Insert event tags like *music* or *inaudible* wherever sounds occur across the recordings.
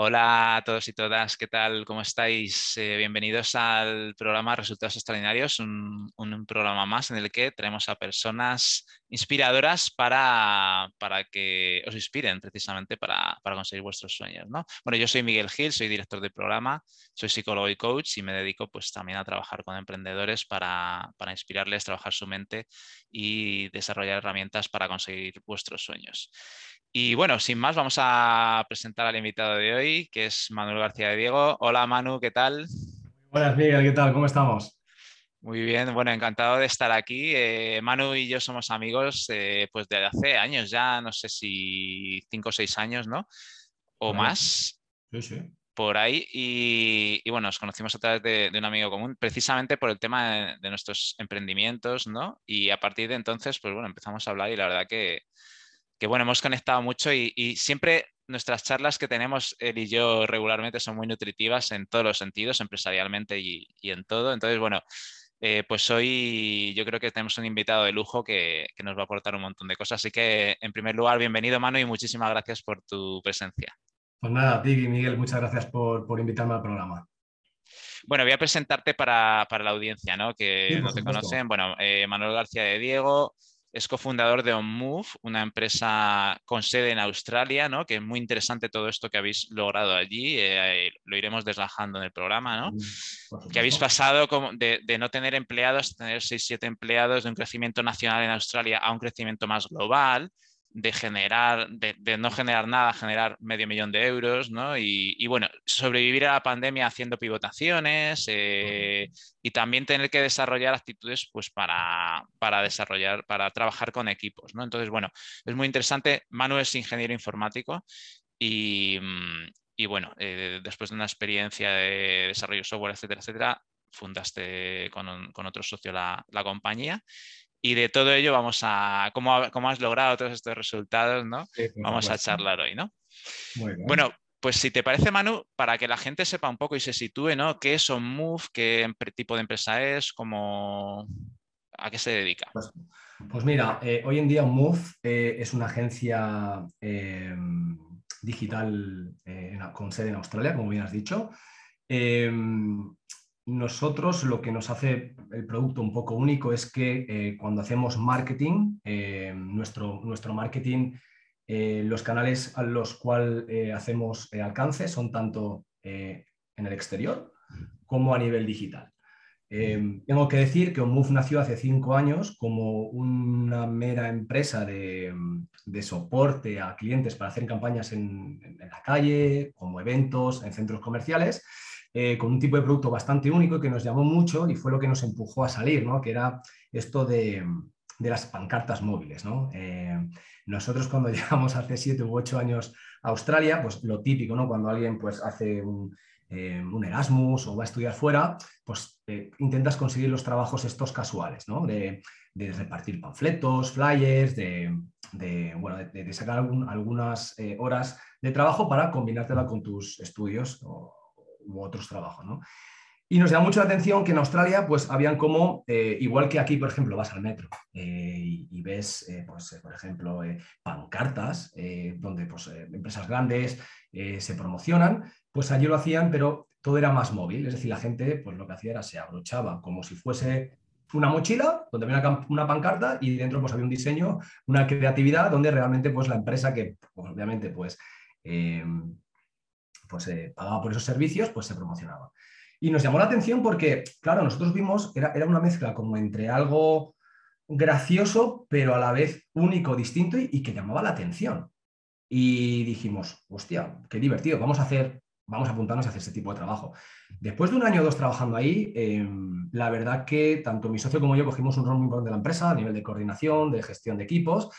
Hola a todos y todas, ¿qué tal? ¿Cómo estáis? Eh, bienvenidos al programa Resultados Extraordinarios, un, programa más en el que traemos a personas inspiradoras para, para que os inspiren precisamente para, conseguir vuestros sueños. ¿no? Bueno, yo soy Miguel Gil, soy director del programa, soy psicólogo y coach y me dedico pues también a trabajar con emprendedores para, para inspirarles, trabajar su mente y desarrollar herramientas para conseguir vuestros sueños. Y bueno, sin más, vamos a presentar al invitado de hoy, que es Manuel García de Diego. Hola Manu, ¿qué tal? Buenas, Miguel, ¿qué tal? ¿Cómo estamos? Muy bien, bueno, encantado de estar aquí. Eh, Manu y yo somos amigos eh, pues de hace años ya, no sé si cinco o seis años, ¿no? O más. Sí, sí. Por ahí. Y, bueno, nos conocimos a través de, un amigo común, precisamente por el tema de, de, nuestros emprendimientos, ¿no? Y a partir de entonces, pues bueno, empezamos a hablar y la verdad que, que bueno, hemos conectado mucho y, siempre nuestras charlas que tenemos él y yo regularmente son muy nutritivas en todos los sentidos, empresarialmente y, en todo. Entonces, bueno, eh, pues hoy yo creo que tenemos un invitado de lujo que, nos va a aportar un montón de cosas. Así que, en primer lugar, bienvenido, Manu, y muchísimas gracias por tu presencia. Pues nada, Piggy y Miguel, muchas gracias por, invitarme al programa. Bueno, voy a presentarte para, la audiencia, ¿no? Que no te conocen. Bueno, eh, Manuel García de Diego, es cofundador de OnMove, una empresa con sede en Australia, ¿no? que es muy interesante todo esto que habéis logrado allí, eh, lo iremos deslajando en el programa, ¿no? Mm, que habéis pasado de, de, no tener empleados a tener 6-7 empleados, de un crecimiento nacional en Australia a un crecimiento más global, de generar, de, no generar nada, generar medio millón de euros, ¿no? Y, bueno, sobrevivir a la pandemia haciendo pivotaciones eh, y también tener que desarrollar actitudes pues para, para, desarrollar, para trabajar con equipos, ¿no? Entonces, bueno, es muy interesante. Manu es ingeniero informático y, y bueno, eh, después de una experiencia de desarrollo software, etcétera, etcétera, fundaste con, con otro socio la, la compañía y de todo ello vamos a, cómo, has logrado todos estos resultados, ¿no? vamos a charlar hoy, ¿no? Bueno, pues si te parece, Manu, para que la gente sepa un poco y se sitúe, ¿no? ¿Qué es OnMove? ¿Qué tipo de empresa es? ¿Cómo... ¿A qué se dedica? Pues, pues mira, eh, hoy en día OnMove eh, es una agencia eh, digital con sede en Australia, como bien has dicho. Nosotros lo que nos hace el producto un poco único es que eh, cuando hacemos marketing, eh, nuestro, nuestro, marketing, eh, los canales a los cuales hacemos alcance son tanto en el exterior como a nivel digital. tengo que decir que OnMove nació hace cinco años como una mera empresa de, soporte a clientes para hacer campañas en, en la calle, como eventos, en centros comerciales. Eh, con un tipo de producto bastante único que nos llamó mucho y fue lo que nos empujó a salir, ¿no? que era esto de, las pancartas móviles. Eh, nosotros cuando *laughs* llegamos hace siete u ocho años a Australia, pues lo típico, ¿no? cuando alguien pues, hace un, eh, Erasmus o va a estudiar fuera, pues intentas conseguir los trabajos estos casuales, ¿no? de, repartir panfletos, flyers, de, bueno, de sacar algunas horas de trabajo para combinártela con tus estudios otros trabajos. ¿no? Y nos llama mucho la atención que en Australia, pues habían como, eh, igual que aquí, por ejemplo, vas al metro eh, y, ves, eh, pues, por ejemplo, pancartas donde pues, empresas grandes se promocionan, pues allí lo hacían, pero todo era más móvil. Es decir, la gente, pues lo que hacía era se abrochaba como si fuese una mochila donde había una, pancarta y dentro pues había un diseño, una creatividad donde realmente pues la empresa que obviamente pues pues eh, pagaba por esos servicios, pues se promocionaba. Y nos llamó la atención porque, claro, nosotros vimos, era, era una mezcla como entre algo gracioso, pero a la vez único, distinto y, que llamaba la atención. Y dijimos, hostia, qué divertido, vamos a hacer, vamos a apuntarnos a hacer ese tipo de trabajo. Después de un año o dos trabajando ahí, em, la verdad que tanto mi socio como yo cogimos un rol muy importante de la empresa a nivel de coordinación, de gestión de equipos,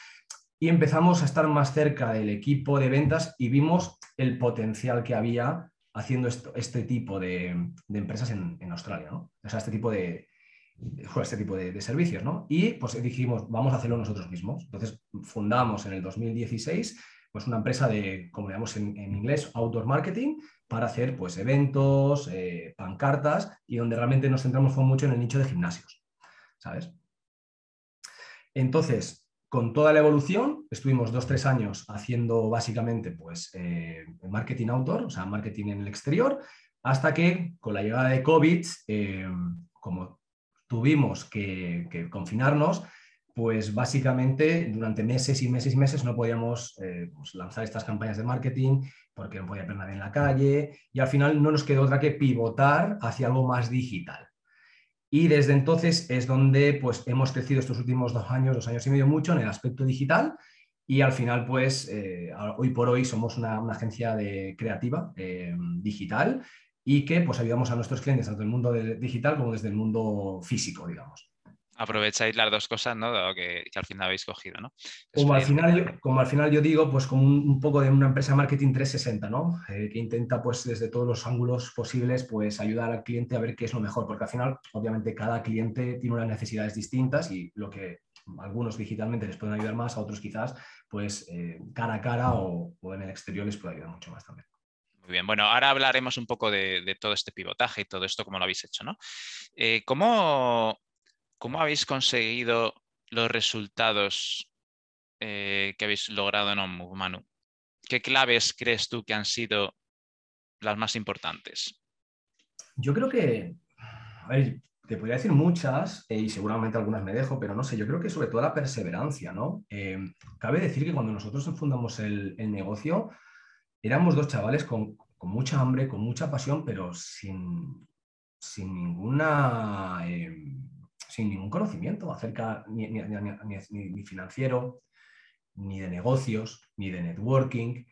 y empezamos a estar más cerca del equipo de ventas y vimos el potencial que había haciendo este tipo de, empresas en, Australia, ¿no? O sea, este tipo de, este tipo de, servicios, ¿no? Y pues dijimos, vamos a hacerlo nosotros mismos. Entonces fundamos en el 2016 pues una empresa de, como llamamos en, inglés, outdoor marketing, para hacer pues eventos, eh, pancartas y donde realmente nos centramos mucho en el nicho de gimnasios, ¿sabes? Entonces, con toda la evolución, estuvimos dos, tres años haciendo básicamente pues, eh, marketing outdoor, o sea, marketing en el exterior, hasta que con la llegada de COVID, eh, como tuvimos que, confinarnos, pues básicamente durante meses y meses y meses no podíamos eh, pues, lanzar estas campañas de marketing porque no podía ver nadie en la calle y al final no nos quedó otra que pivotar hacia algo más digital. Y desde entonces es donde pues, hemos crecido estos últimos dos años, dos años y medio mucho en el aspecto digital. Y al final pues eh, hoy por hoy somos una, agencia de creativa eh, digital y que pues ayudamos a nuestros clientes tanto en el mundo digital como desde el mundo físico, digamos aprovecháis las dos cosas ¿no? que, al final habéis cogido. ¿no? Como al, final, yo, como al final yo digo, pues como un, poco de una empresa de marketing 360, ¿no? Eh, que intenta pues desde todos los ángulos posibles pues ayudar al cliente a ver qué es lo mejor, porque al final obviamente cada cliente tiene unas necesidades distintas y lo que algunos digitalmente les pueden ayudar más, a otros quizás pues eh, cara a cara o, en el exterior les puede ayudar mucho más también. Muy bien, bueno, ahora hablaremos un poco de, todo este pivotaje y todo esto, cómo lo habéis hecho, ¿no? Eh, ¿Cómo ¿Cómo habéis conseguido los resultados eh, que habéis logrado en OnMove, Manu? ¿Qué claves crees tú que han sido las más importantes? Yo creo que, a ver, te podría decir muchas eh, y seguramente algunas me dejo, pero no sé, yo creo que sobre todo la perseverancia, ¿no? Eh, cabe decir que cuando nosotros fundamos el, negocio, éramos dos chavales con, mucha hambre, con mucha pasión, pero sin, sin ninguna sin ningún conocimiento acerca ni, financiero, ni de negocios, ni de networking.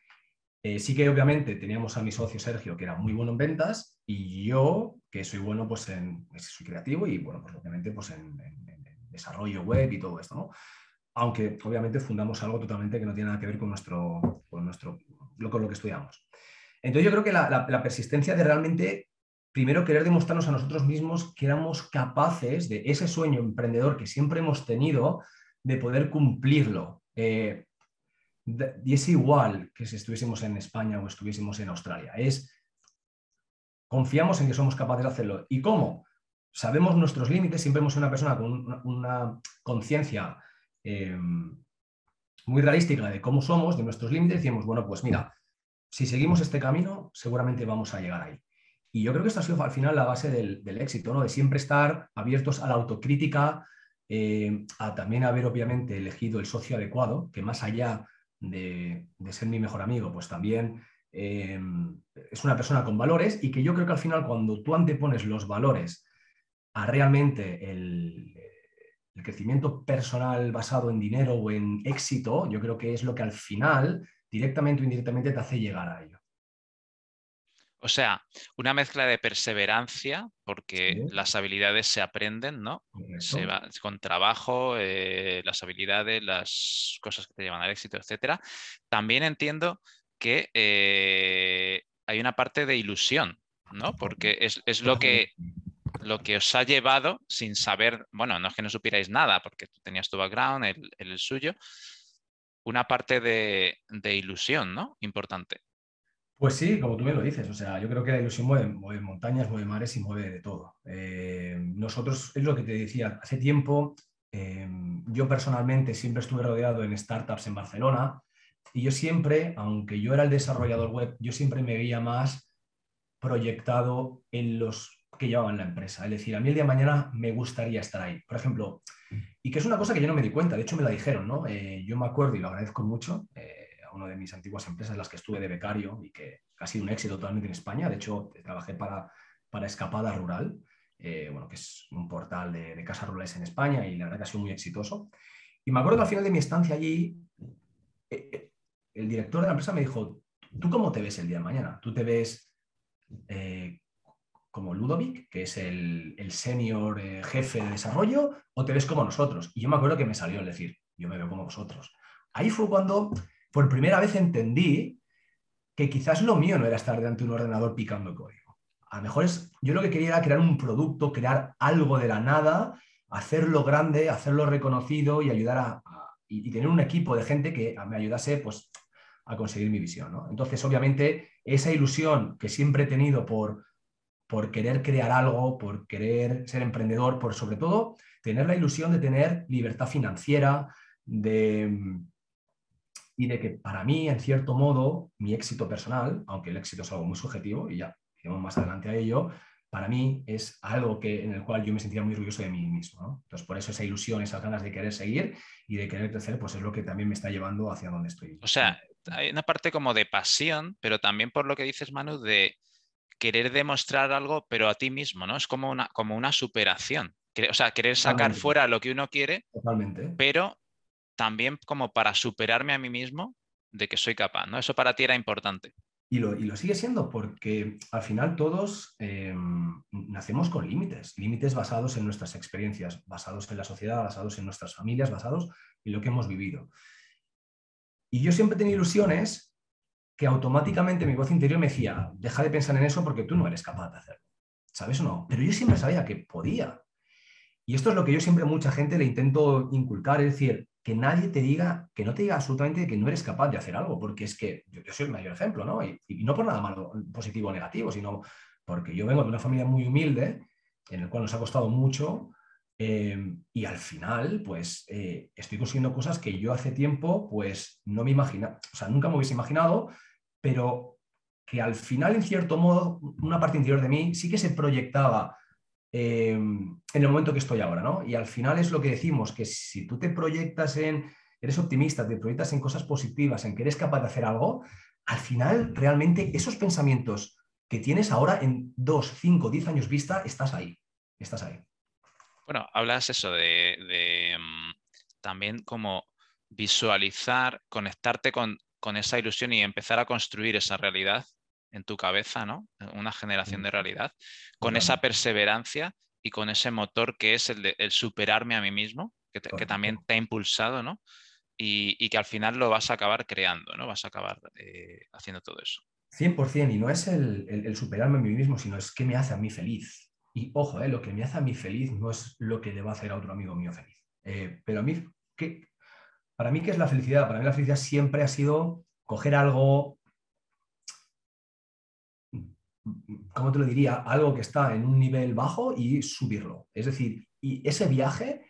Eh, sí que obviamente teníamos a mi socio Sergio, que era muy bueno en ventas, y yo, que soy bueno pues en, soy creativo y bueno, pues obviamente pues en, desarrollo web y todo esto, ¿no? Aunque obviamente fundamos algo totalmente que no tiene nada que ver con nuestro, con nuestro, con lo que estudiamos. Entonces yo creo que la persistencia de realmente primero querer demostrarnos a nosotros mismos que éramos capaces de ese sueño emprendedor que siempre hemos tenido, de poder cumplirlo. Eh, y es igual que si estuviésemos en España o estuviésemos en Australia. Es, confiamos en que somos capaces de hacerlo. ¿Y cómo? Sabemos nuestros límites, siempre hemos sido una persona con una, conciencia eh, muy realística de cómo somos, de nuestros límites, decimos, bueno, pues mira, si seguimos este camino, seguramente vamos a llegar ahí. Y yo creo que esto ha sido al final la base del, éxito, ¿no? de siempre estar abiertos a la autocrítica, eh, a también haber obviamente elegido el socio adecuado, que más allá de, ser mi mejor amigo, pues también eh, es una persona con valores y que yo creo que al final cuando tú antepones los valores a realmente el crecimiento personal basado en dinero o en éxito, yo creo que es lo que al final, directamente o indirectamente, te hace llegar a ello. O sea, una mezcla de perseverancia, porque las habilidades se aprenden, ¿no? Se va, con trabajo, eh, las habilidades, las cosas que te llevan al éxito, etc. También entiendo que eh, hay una parte de ilusión, ¿no? Porque es, lo, que, lo que os ha llevado sin saber, bueno, no es que no supierais nada, porque tú tenías tu background, el, el suyo, una parte de, de ilusión, ¿no? Importante. Pues sí, como tú me lo dices, o sea, yo creo que la ilusión mueve, montañas, mueve mares y mueve de todo. Eh, nosotros, es lo que te decía, hace tiempo, eh, yo personalmente siempre estuve rodeado en startups en Barcelona y yo siempre, aunque yo era el desarrollador web, yo siempre me veía más proyectado en los que llevaban la empresa. Es decir, a mí el día de mañana me gustaría estar ahí. Por ejemplo, y que es una cosa que yo no me di cuenta, de hecho me la dijeron, ¿no? Eh, yo me acuerdo y lo agradezco mucho una de mis antiguas empresas en las que estuve de becario y que ha sido un éxito totalmente en España. De hecho, trabajé para, para Escapada Rural, eh, bueno, que es un portal de, casas rurales en España y la verdad que ha sido muy exitoso. Y me acuerdo que al final de mi estancia allí, eh, eh, el director de la empresa me dijo, ¿tú cómo te ves el día de mañana? ¿Tú te ves como Ludovic, que es el, senior jefe de desarrollo, o te ves como nosotros? Y yo me acuerdo que me salió el decir, yo me veo como vosotros. Ahí fue cuando por primera vez entendí que quizás lo mío no era estar delante de un ordenador picando código. A lo mejor es, yo lo que quería era crear un producto, crear algo de la nada, hacerlo grande, hacerlo reconocido y ayudar a, y, tener un equipo de gente que me ayudase pues, a conseguir mi visión. Entonces, obviamente, esa ilusión que siempre he tenido por, por querer crear algo, por querer ser emprendedor, por sobre todo tener la ilusión de tener libertad financiera, de, y de que para mí, en cierto modo, mi éxito personal, aunque el éxito es algo muy subjetivo y ya iremos más adelante a ello, para mí es algo que, en el cual yo me sentía muy orgulloso de mí mismo. Entonces, por eso esa ilusión, esas ganas de querer seguir y de querer crecer, pues es lo que también me está llevando hacia donde estoy. O sea, hay una parte como de pasión, pero también por lo que dices, Manu, de querer demostrar algo, pero a ti mismo, ¿no? Es como una, como una superación. O sea, querer sacar fuera lo que uno quiere, Totalmente. pero también como para superarme a mí mismo de que soy capaz, ¿no? Eso para ti era importante. Y lo, sigue siendo porque al final todos em, nacemos con límites, límites basados en nuestras experiencias, basados en la sociedad, basados en nuestras familias, basados en lo que hemos vivido. Y yo siempre tenía ilusiones que automáticamente mi voz interior me decía, deja de pensar en eso porque tú no eres capaz de hacerlo. ¿Sabes o no? Pero yo siempre sabía que podía. Y esto es lo que yo siempre a mucha gente le intento inculcar, es decir, que nadie te diga, que no te diga absolutamente que no eres capaz de hacer algo, porque es que yo, soy el mayor ejemplo, ¿no? Y, no por nada malo, positivo o negativo, sino porque yo vengo de una familia muy humilde, en el cual nos ha costado mucho, eh, y al final, pues eh, estoy consiguiendo cosas que yo hace tiempo, pues no me imaginaba, o sea, nunca me hubiese imaginado, pero que al final, en cierto modo, una parte interior de mí sí que se proyectaba Em, en el momento que estoy ahora, ¿no? Y al final es lo que decimos, que si tú te proyectas en, eres optimista, te proyectas en cosas positivas, en que eres capaz de hacer algo, al final realmente esos pensamientos que tienes ahora en dos, cinco, diez años vista, estás ahí, estás ahí. Bueno, hablas eso de, em, también como visualizar, conectarte con, con esa ilusión y empezar a construir esa realidad en tu cabeza, ¿no? Una generación de realidad, con esa perseverancia y con ese motor que es el de superarme a mí mismo, que, también te ha impulsado, ¿no? Y, que al final lo vas a acabar creando, ¿no? Vas a acabar eh, haciendo todo eso. 100%, y no es el, superarme a mí mismo, sino es que me hace a mí feliz. Y ojo, eh, lo que me hace a mí feliz no es lo que le va a hacer a otro amigo mío feliz. Eh, pero a mí, ¿qué, para mí, ¿qué es la felicidad? Para mí la felicidad siempre ha sido coger algo, ¿cómo te lo diría? Algo que está en un nivel bajo y subirlo. Es decir, y ese viaje,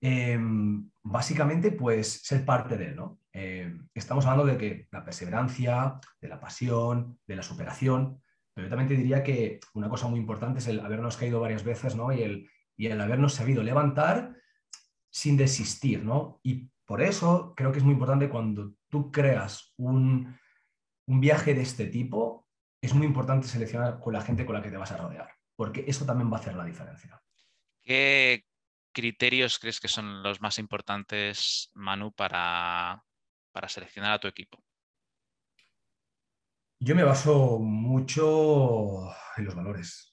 em, básicamente, pues ser parte de él, ¿no? Em, estamos hablando de que la perseverancia, de la pasión, de la superación, pero yo también te diría que una cosa muy importante es el habernos caído varias veces, ¿no? Y el, y el habernos sabido levantar sin desistir, ¿no? Y por eso creo que es muy importante cuando tú creas un, un viaje de este tipo, es muy importante seleccionar con la gente con la que te vas a rodear, porque eso también va a hacer la diferencia. ¿Qué criterios crees que son los más importantes, Manu, para, para seleccionar a tu equipo? Yo me baso mucho en los valores.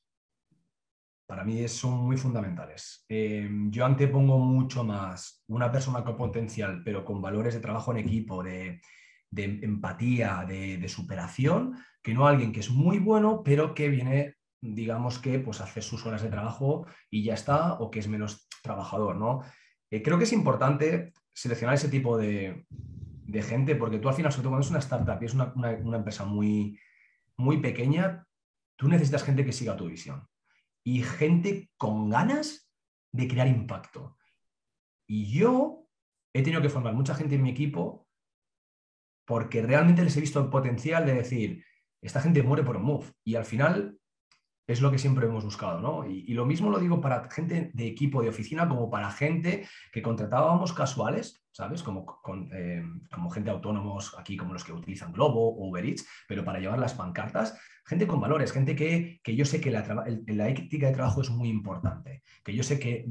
Para mí son muy fundamentales. Em, yo antepongo mucho más una persona con potencial, pero con valores de trabajo en equipo, de, empatía, de, superación, que no alguien que es muy bueno, pero que viene, digamos que, pues hace sus horas de trabajo y ya está, o que es menos trabajador, ¿no? Eh, creo que es importante seleccionar ese tipo de, gente, porque tú al final, sobre todo cuando es una startup y es una, empresa muy, muy pequeña, tú necesitas gente que siga tu visión y gente con ganas de crear impacto. Y yo he tenido que formar mucha gente en mi equipo porque realmente les he visto el potencial de decir, esta gente muere por un move. Y al final es lo que siempre hemos buscado, ¿no? Y, lo mismo lo digo para gente de equipo de oficina como para gente que contratábamos casuales, ¿sabes? Como, con, eh, como gente autónomos aquí, como los que utilizan Globo o Uber Eats, pero para llevar las pancartas, gente con valores, gente que, yo sé que la, la, ética de trabajo es muy importante, que yo sé que,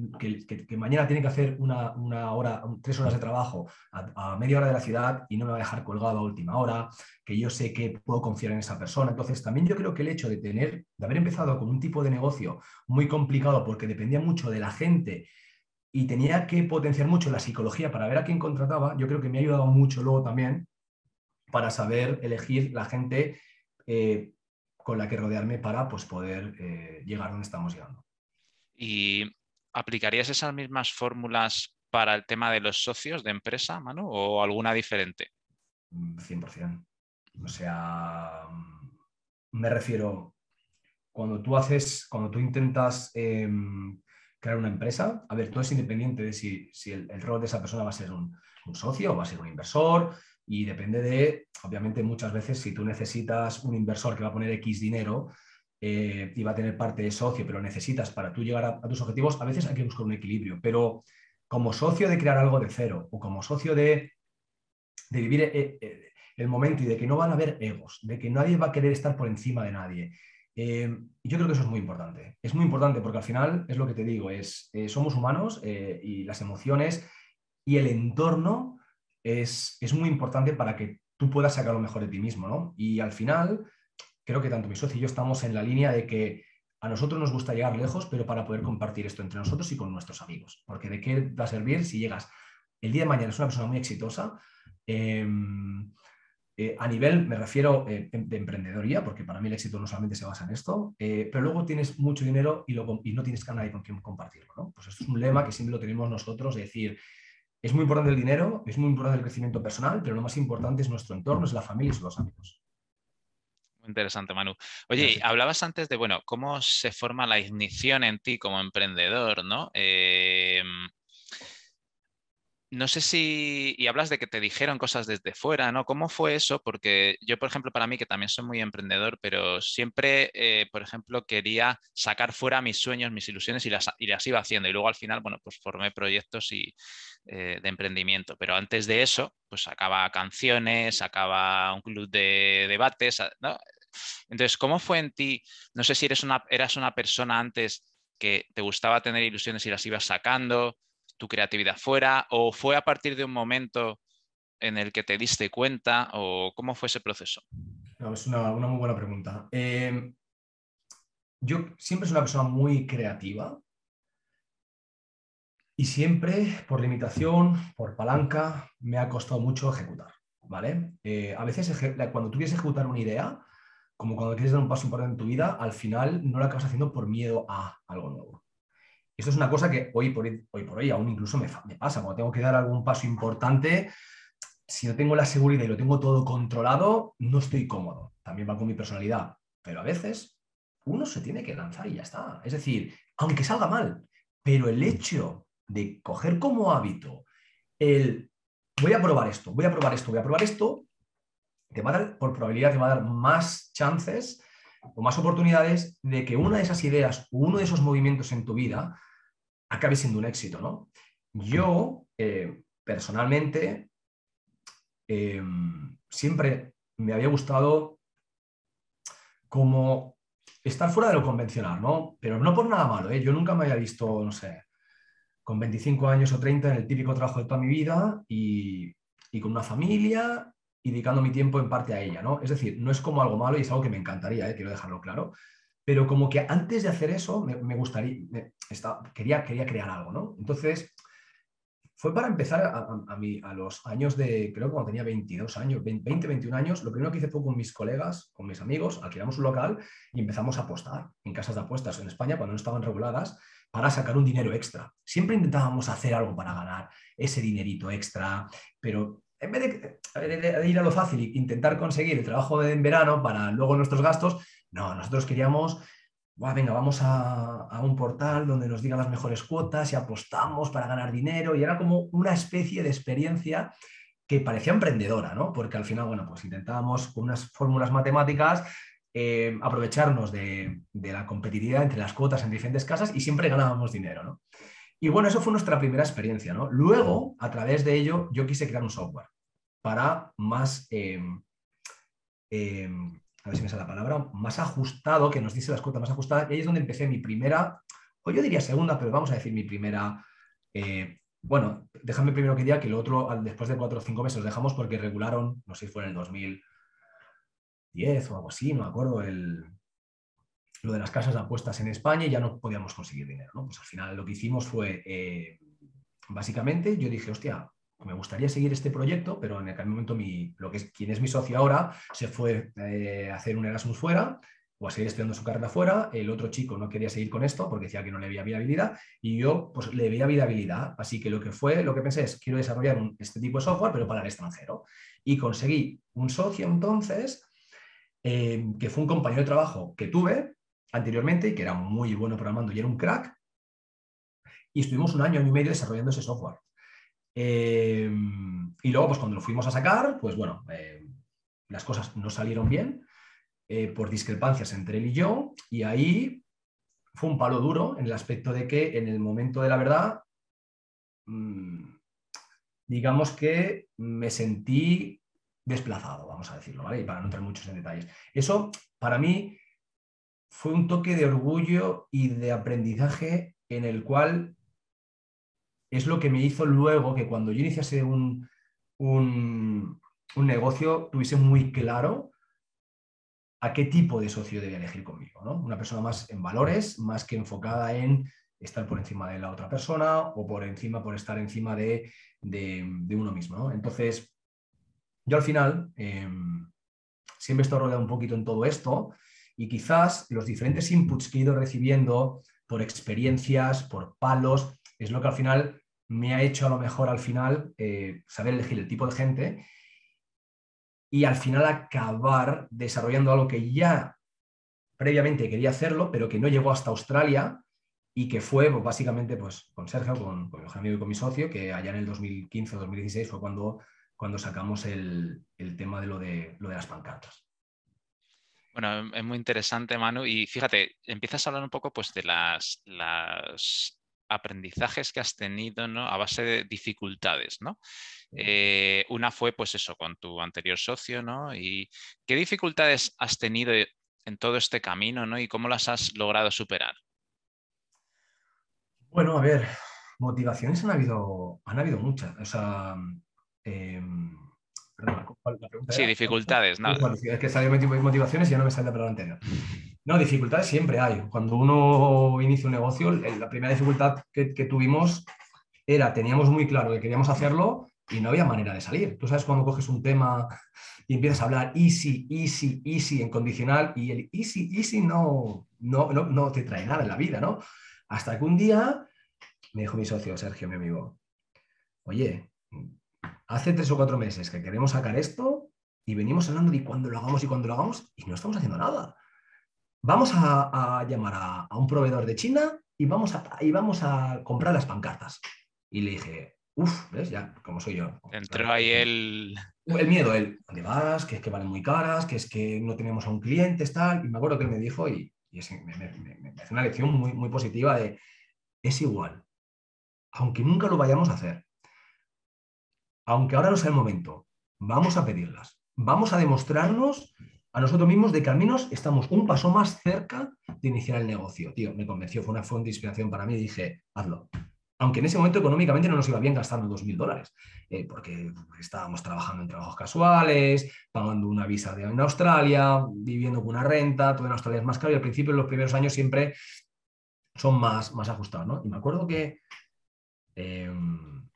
mañana tiene que hacer una, hora, tres horas de trabajo a, media hora de la ciudad y no me va a dejar colgado a última hora, que yo sé que puedo confiar en esa persona. Entonces, también yo creo que el hecho de tener, de haber empezado con un tipo de negocio muy complicado porque dependía mucho de la gente y tenía que potenciar mucho la psicología para ver a quién contrataba, yo creo que me ha ayudado mucho luego también para saber elegir la gente eh, con la que rodearme para pues, poder eh, llegar donde estamos llegando. ¿Y aplicarías esas mismas fórmulas para el tema de los socios de empresa, Manu, o alguna diferente? 100%. Mm, o sea, mm, me refiero, cuando tú haces, cuando tú intentas em, crear una empresa, a ver, todo es independiente de si, el, rol de esa persona va a ser un, socio o va a ser un inversor. Y depende de, obviamente, muchas veces si tú necesitas un inversor que va a poner X dinero eh, y va a tener parte de socio, pero necesitas para tú llegar a, tus objetivos, a veces hay que buscar un equilibrio, pero como socio de crear algo de cero o como socio de, vivir eh, eh, el momento y de que no van a haber egos, de que nadie va a querer estar por encima de nadie, eh, yo creo que eso es muy importante. Es muy importante porque al final es lo que te digo, es, eh, somos humanos eh, y las emociones y el entorno es, es, muy importante para que tú puedas sacar lo mejor de ti mismo. ¿no? Y al final, creo que tanto mi socio y yo estamos en la línea de que a nosotros nos gusta llegar lejos, pero para poder compartir esto entre nosotros y con nuestros amigos. Porque de qué va a servir si llegas el día de mañana, es una persona muy exitosa. Eh, a nivel, me refiero eh, de emprendedoría, porque para mí el éxito no solamente se basa en esto, eh, pero luego tienes mucho dinero y, no tienes a nadie con quien compartirlo. ¿no? Pues esto es un lema que siempre lo tenemos nosotros, de decir, es muy importante el dinero, es muy importante el crecimiento personal, pero lo más importante es nuestro entorno, es la familia y son los amigos. Muy interesante, Manu. Oye, hablabas antes de, bueno, cómo se forma la ignición en ti como emprendedor, ¿no? No sé si, y hablas de que te dijeron cosas desde fuera, ¿no? ¿Cómo fue eso? Porque yo, por ejemplo, para mí, que también soy muy emprendedor, pero siempre, eh, por ejemplo, quería sacar fuera mis sueños, mis ilusiones y las, iba haciendo. Y luego al final, bueno, pues formé proyectos y, eh, de emprendimiento. Pero antes de eso, pues sacaba canciones, sacaba un club de debates, ¿no? Entonces, ¿cómo fue en ti? No sé si eres una, eras una persona antes que te gustaba tener ilusiones y las ibas sacando tu creatividad fuera o fue a partir de un momento en el que te diste cuenta o cómo fue ese proceso? es una, muy buena pregunta. Em, yo siempre soy una persona muy creativa y siempre por limitación, por palanca, me ha costado mucho ejecutar. ¿vale? Eh, a veces cuando tú quieres ejecutar una idea, como cuando quieres dar un paso importante en tu vida, al final no lo acabas haciendo por miedo a algo nuevo. Esto es una cosa que hoy por hoy, aún incluso me, pasa. Cuando tengo que dar algún paso importante, si no tengo la seguridad y lo tengo todo controlado, no estoy cómodo. También va con mi personalidad. Pero a veces uno se tiene que lanzar y ya está. Es decir, aunque salga mal, pero el hecho de coger como hábito el voy a probar esto, voy a probar esto, voy a probar esto, te va a dar, por probabilidad, te va a dar más chances o más oportunidades de que una de esas ideas uno de esos movimientos en tu vida acabe siendo un éxito, ¿no? Yo, eh, personalmente, eh, siempre me había gustado como estar fuera de lo convencional, ¿no? Pero no por nada malo, ¿eh? Yo nunca me había visto, no sé, con 25 años o 30 en el típico trabajo de toda mi vida y, y con una familia y dedicando mi tiempo en parte a ella, ¿no? Es decir, no es como algo malo y es algo que me encantaría, ¿eh? quiero dejarlo claro, pero como que antes de hacer eso me, gustaría, quería, quería crear algo, ¿no? Entonces, fue para empezar a, a, los años de, creo que cuando tenía 22 años, 20, 21 años, lo primero que hice fue con mis colegas, con mis amigos, alquilamos un local y empezamos a apostar en casas de apuestas en España cuando no estaban reguladas para sacar un dinero extra. Siempre intentábamos hacer algo para ganar ese dinerito extra, pero en vez de, de ir a lo fácil e intentar conseguir el trabajo en verano para luego nuestros gastos, no, nosotros queríamos, venga, vamos a, un portal donde nos digan las mejores cuotas y apostamos para ganar dinero. Y era como una especie de experiencia que parecía emprendedora, ¿no? Porque al final, bueno, pues intentábamos con unas fórmulas matemáticas eh, aprovecharnos de, la competitividad entre las cuotas en diferentes casas y siempre ganábamos dinero, ¿no? Y bueno, eso fue nuestra primera experiencia, ¿no? Luego, a través de ello, yo quise crear un software para más eh, eh, a ver si me sale la palabra, más ajustado, que nos dice las cuotas más ajustadas, y ahí es donde empecé mi primera, o yo diría segunda, pero vamos a decir mi primera, eh, bueno, déjame primero que diga que lo otro, después de cuatro o cinco meses, lo dejamos porque regularon, no sé si fue en el 2010 o algo así, no me acuerdo, el, lo de las casas de apuestas en España y ya no podíamos conseguir dinero, ¿no? Pues al final lo que hicimos fue, eh, básicamente, yo dije, hostia, me gustaría seguir este proyecto, pero en aquel momento mi, lo que es, quien es mi socio ahora se fue eh, a hacer un Erasmus fuera o a seguir estudiando su carrera fuera. El otro chico no quería seguir con esto porque decía que no le veía viabilidad y yo pues le veía viabilidad. Así que lo que fue, lo que pensé es, quiero desarrollar este tipo de software, pero para el extranjero. Y conseguí un socio entonces, eh, que fue un compañero de trabajo que tuve anteriormente y que era muy bueno programando y era un crack, y estuvimos un año, año y medio desarrollando ese software. Eh, y luego, pues cuando lo fuimos a sacar, pues bueno, eh, las cosas no salieron bien eh, por discrepancias entre él y yo, y ahí fue un palo duro en el aspecto de que en el momento de la verdad, mm, digamos que me sentí desplazado, vamos a decirlo, ¿vale? Y para no entrar muchos en detalles. Eso, para mí, fue un toque de orgullo y de aprendizaje en el cual es lo que me hizo luego que cuando yo iniciase un, un, negocio tuviese muy claro a qué tipo de socio debía elegir conmigo. ¿no? Una persona más en valores, más que enfocada en estar por encima de la otra persona o por encima, por estar encima de, uno mismo. Entonces, yo al final em, siempre estoy rodeado un poquito en todo esto y quizás los diferentes inputs que he ido recibiendo por experiencias, por palos, es lo que al final me ha hecho a lo mejor al final eh, saber elegir el tipo de gente y al final acabar desarrollando algo que ya previamente quería hacerlo, pero que no llegó hasta Australia y que fue pues, básicamente pues, con Sergio, con, mi amigo y con mi socio, que allá en el 2015 o 2016 fue cuando, cuando sacamos el, tema de lo de las pancartas. Bueno, es muy interesante, Manu. Y fíjate, empiezas a hablar un poco pues, de las, aprendizajes que has tenido ¿no? a base de dificultades, ¿no? Eh, una fue, pues eso, con tu anterior socio, ¿no? ¿Y qué dificultades has tenido en todo este camino, ¿no? Y cómo las has logrado superar? Bueno, a ver, motivaciones han habido, han habido muchas. O sea, Sí, dificultades. No. Es que salió motivaciones y ya no me sale la palabra anterior. No, dificultades siempre hay. Cuando uno inicia un negocio, la primera dificultad que, tuvimos era, teníamos muy claro que queríamos hacerlo y no había manera de salir. Tú sabes cuando coges un tema y empiezas a hablar easy, easy, easy en condicional y el easy, easy no, no, no, no te trae nada en la vida, ¿no? Hasta que un día me dijo mi socio, Sergio, mi amigo, oye, hace tres o cuatro meses que queremos sacar esto y venimos hablando de cuándo lo hagamos y cuándo lo hagamos y no estamos haciendo nada. Vamos a, llamar a, un proveedor de China y vamos a, y vamos a comprar las pancartas. Y le dije, uff, ¿ves? Ya, como soy yo. Entró ahí el... El miedo, el, ¿dónde vas? Que es que valen muy caras, que es que no tenemos a un cliente, tal. Y me acuerdo que me dijo, y, y me, me, hace una lección muy, muy positiva de, es igual, aunque nunca lo vayamos a hacer, aunque ahora no sea el momento, vamos a pedirlas. Vamos a demostrarnos a nosotros mismos de que al menos estamos un paso más cerca de iniciar el negocio. Tío, me convenció, fue una fuente de inspiración para mí y dije, hazlo. Aunque en ese momento económicamente no nos iba bien gastando 2.000 dólares, eh, porque estábamos trabajando en trabajos casuales, pagando una visa de, en Australia, viviendo con una renta, todo en Australia es más caro y al principio, en los primeros años, siempre son más, más ajustados. ¿no? Y me acuerdo que em,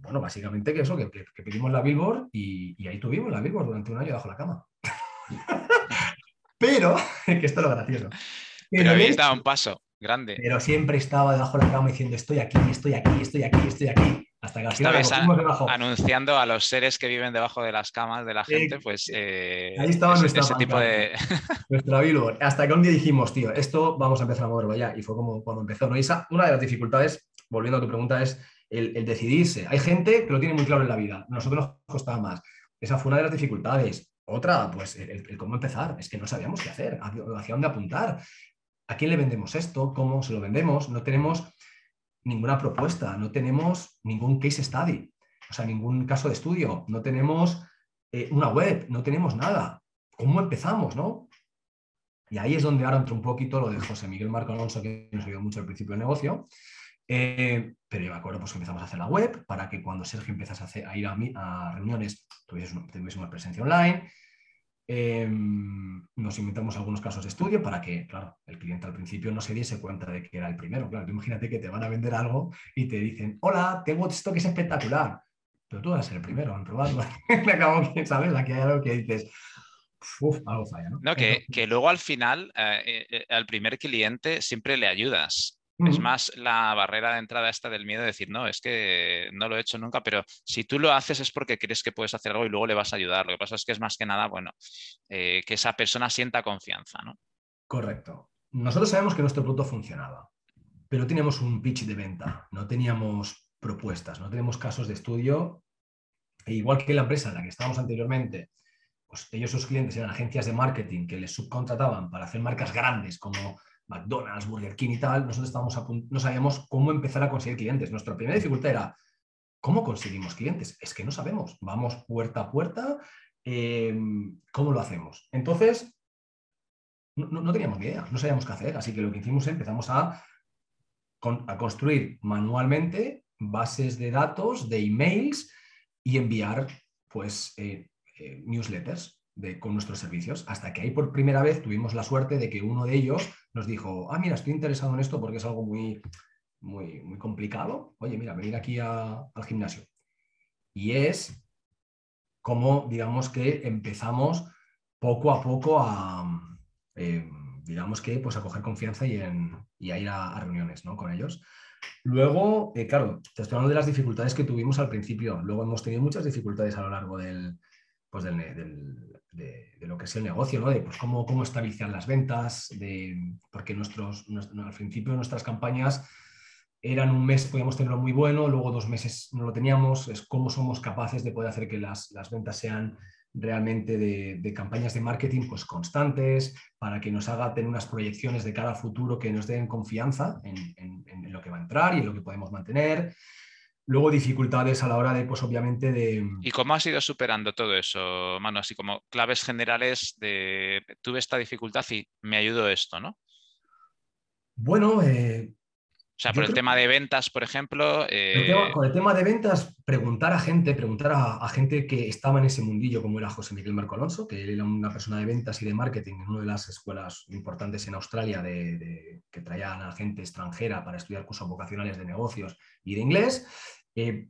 bueno, básicamente que eso, que, pedimos la Billboard y, ahí tuvimos la Billboard durante un año bajo la cama. *laughs* pero, *laughs* que esto es lo gracioso. Pero, habéis dado un paso grande. Pero siempre estaba debajo de la cama diciendo estoy aquí, estoy aquí, estoy aquí, estoy aquí. Hasta que al final debajo. anunciando a los seres que viven debajo de las camas de la gente, pues eh, ahí estaba ese, tipo de... *laughs* nuestra Billboard. Hasta que un día dijimos, tío, esto vamos a empezar a moverlo ya. Y fue como cuando empezó. ¿no? una de las dificultades, volviendo a tu pregunta, es el, decidirse. Hay gente que lo tiene muy claro en la vida, nosotros nos costaba más. Esa fue una de las dificultades. Otra, pues el, cómo empezar. Es que no sabíamos qué hacer, hacia dónde apuntar. ¿A quién le vendemos esto? ¿Cómo se lo vendemos? No tenemos ninguna propuesta, no tenemos ningún case study, o sea, ningún caso de estudio, no tenemos eh, una web, no tenemos nada. ¿Cómo empezamos, no? Y ahí es donde ahora entra un poquito lo de José Miguel Marco Alonso, que nos ayudó mucho al principio del negocio, eh, pero yo me acuerdo pues, que empezamos a hacer la web para que cuando Sergio empezase a, ir a, a reuniones tuviésemos presencia online. Em, nos inventamos algunos casos de estudio para que, claro, el cliente al principio no se diese cuenta de que era el primero. Claro, imagínate que te van a vender algo y te dicen, hola, tengo esto que es espectacular, pero tú vas a ser el primero en probarlo. *laughs* Me acabo, ¿sabes? Aquí hay algo que dices, Uf, algo falla, ¿no? no que, que, luego al final, eh, eh, al primer cliente siempre le ayudas. Es más la barrera de entrada esta del miedo de decir, no, es que no lo he hecho nunca, pero si tú lo haces es porque crees que puedes hacer algo y luego le vas a ayudar. Lo que pasa es que es más que nada, bueno, eh, que esa persona sienta confianza, ¿no? Correcto. Nosotros sabemos que nuestro producto funcionaba. pero teníamos un pitch de venta, no teníamos propuestas, no tenemos casos de estudio. E igual que la empresa en la que estábamos anteriormente, pues ellos sus clientes eran agencias de marketing que les subcontrataban para hacer marcas grandes como McDonald's, Burger King y tal, nosotros estábamos no sabíamos cómo empezar a conseguir clientes. Nuestra primera dificultad era, ¿cómo conseguimos clientes? Es que no sabemos. Vamos puerta a puerta, eh, ¿cómo lo hacemos? Entonces, no, teníamos ni idea, no sabíamos qué hacer. Así que lo que hicimos es empezamos a, construir manualmente bases de datos, de emails y enviar pues, eh, eh, newsletters con nuestros servicios, hasta que ahí por primera vez tuvimos la suerte de que uno de ellos nos dijo, ah, mira, estoy interesado en esto porque es algo muy, muy, muy complicado. Oye, mira, venir aquí al gimnasio. Y es como, digamos que empezamos poco a poco a, eh, digamos que, pues a coger confianza y, a ir a, reuniones ¿no? con ellos. Luego, eh, claro, te estoy hablando de las dificultades que tuvimos al principio. Luego hemos tenido muchas dificultades a lo largo del, pues de, lo que es el negocio, ¿no? De pues, cómo, cómo estabilizar las ventas, de, porque nuestros, al principio nuestras campañas eran un mes, podíamos tenerlo muy bueno, luego dos meses no lo teníamos, es cómo somos capaces de poder hacer que las, las ventas sean realmente de, campañas de marketing pues, constantes, para que nos haga tener unas proyecciones de cara al futuro que nos den confianza en, lo que va a entrar y en lo que podemos mantener. Luego dificultades a la hora de, pues obviamente, de... ¿Y cómo has ido superando todo eso, Mano? Así como claves generales de, tuve esta dificultad y me ayudó esto, ¿no? Bueno, eh, o sea, por el tema de ventas, por ejemplo. Eh, con el tema de ventas, preguntar a gente, preguntar a, gente que estaba en ese mundillo, como era José Miguel Marco Alonso, que él era una persona de ventas y de marketing en una de las escuelas importantes en Australia de, que traían a gente extranjera para estudiar cursos vocacionales de negocios y de inglés.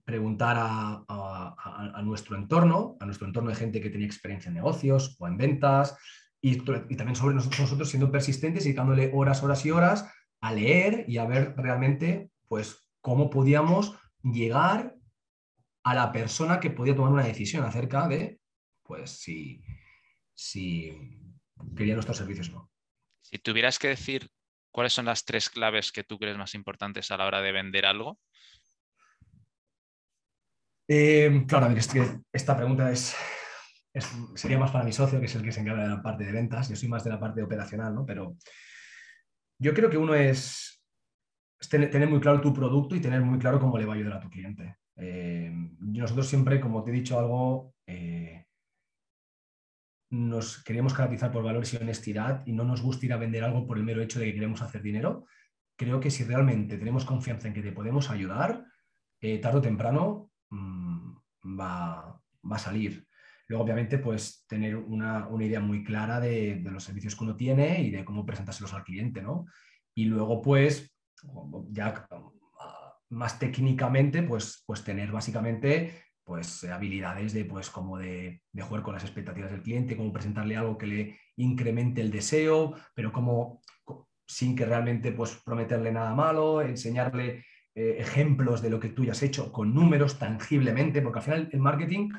Preguntar a, nuestro entorno, a nuestro entorno de gente que tenía experiencia en negocios o en ventas, y, y también sobre nosotros, nosotros siendo persistentes y dándole horas, horas y horas a leer y a ver realmente pues, cómo podíamos llegar a la persona que podía tomar una decisión acerca de pues, si, si quería nuestros servicios o no. Si tuvieras que decir cuáles son las tres claves que tú crees más importantes a la hora de vender algo. Eh, claro, es que esta pregunta es, sería más para mi socio, que es el que se encarga de la parte de ventas. Yo soy más de la parte operacional, ¿no? Pero yo creo que uno es, tener, muy claro tu producto y tener muy claro cómo le va a ayudar a tu cliente. Eh, nosotros siempre, como te he dicho algo, eh, nos queremos caracterizar por valores y honestidad y no nos gusta ir a vender algo por el mero hecho de que queremos hacer dinero. Creo que si realmente tenemos confianza en que te podemos ayudar, eh, tarde o temprano mm, va, a salir. Luego, obviamente, pues tener una, idea muy clara de, los servicios que uno tiene y de cómo presentárselos al cliente, ¿no? Y luego, pues, ya más técnicamente, pues, pues tener básicamente pues habilidades de pues como de, jugar con las expectativas del cliente, cómo presentarle algo que le incremente el deseo, pero como sin que realmente pues prometerle nada malo, enseñarle eh, ejemplos de lo que tú ya has hecho con números tangiblemente, porque al final el marketing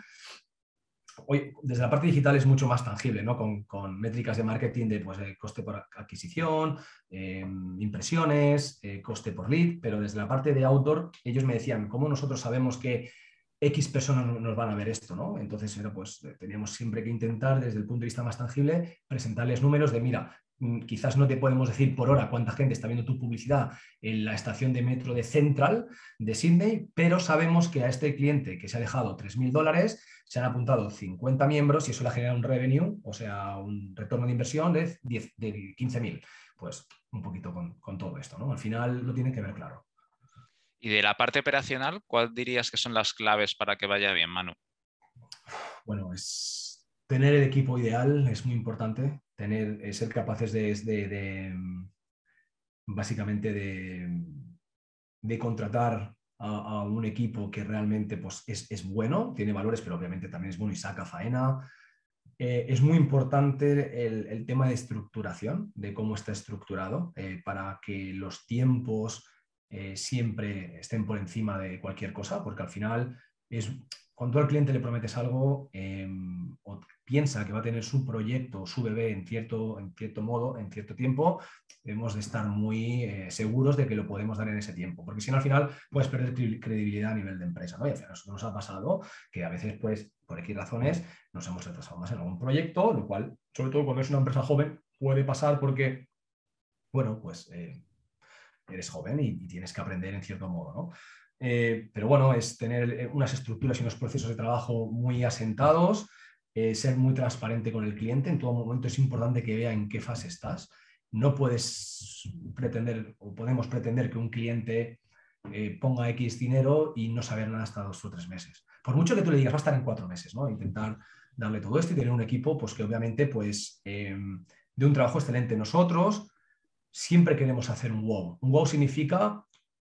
hoy, desde la parte digital es mucho más tangible, ¿no? Con, métricas de marketing de, pues, coste por adquisición, em, impresiones, eh, coste por lead, pero desde la parte de outdoor, ellos me decían, ¿cómo nosotros sabemos que X personas nos van a ver esto, ¿no? Entonces, pues, teníamos siempre que intentar, desde el punto de vista más tangible, presentarles números de, mira, quizás no te podemos decir por hora cuánta gente está viendo tu publicidad en la estación de metro de Central de Sydney, pero sabemos que a este cliente que se ha dejado 3.000 dólares se han apuntado 50 miembros y eso le ha generado un revenue, o sea, un retorno de inversión de, de 15.000. Pues un poquito con, todo esto, ¿no? Al final lo tiene que ver claro. Y de la parte operacional, ¿cuál dirías que son las claves para que vaya bien, Manu? Bueno, es tener el equipo ideal es muy importante eh, ser capaces de, mm, básicamente de, contratar a, un equipo que realmente pues, es, bueno, tiene valores, pero obviamente también es bueno y saca faena. Eh, es muy importante el, tema de estructuración, de cómo está estructurado, eh, para que los tiempos siempre estén por encima de cualquier cosa, porque al final es cuando al cliente le prometes algo em, o piensa que va a tener su proyecto, su bebé en cierto, en cierto modo, en cierto tiempo, debemos de estar muy eh, seguros de que lo podemos dar en ese tiempo, porque si no al final puedes perder credibilidad a nivel de empresa. ¿no? Y a nosotros nos ha pasado que a veces, pues, por X razones, nos hemos retrasado más en algún proyecto, lo cual, sobre todo cuando es una empresa joven, puede pasar porque, bueno, pues eh, eres joven y, tienes que aprender en cierto modo, ¿no? Eh, pero bueno, es tener unas estructuras y unos procesos de trabajo muy asentados, ser muy transparente con el cliente. En todo momento es importante que vea en qué fase estás no puedes pretender o podemos pretender que un cliente eh, ponga X dinero y no saber nada hasta dos o tres meses. Por mucho que tú le digas, va a estar en cuatro meses, ¿no? Intentar darle todo esto y tener un equipo, pues que obviamente, pues, eh, de un trabajo excelente. Nosotros siempre queremos hacer un wow. Un wow significa,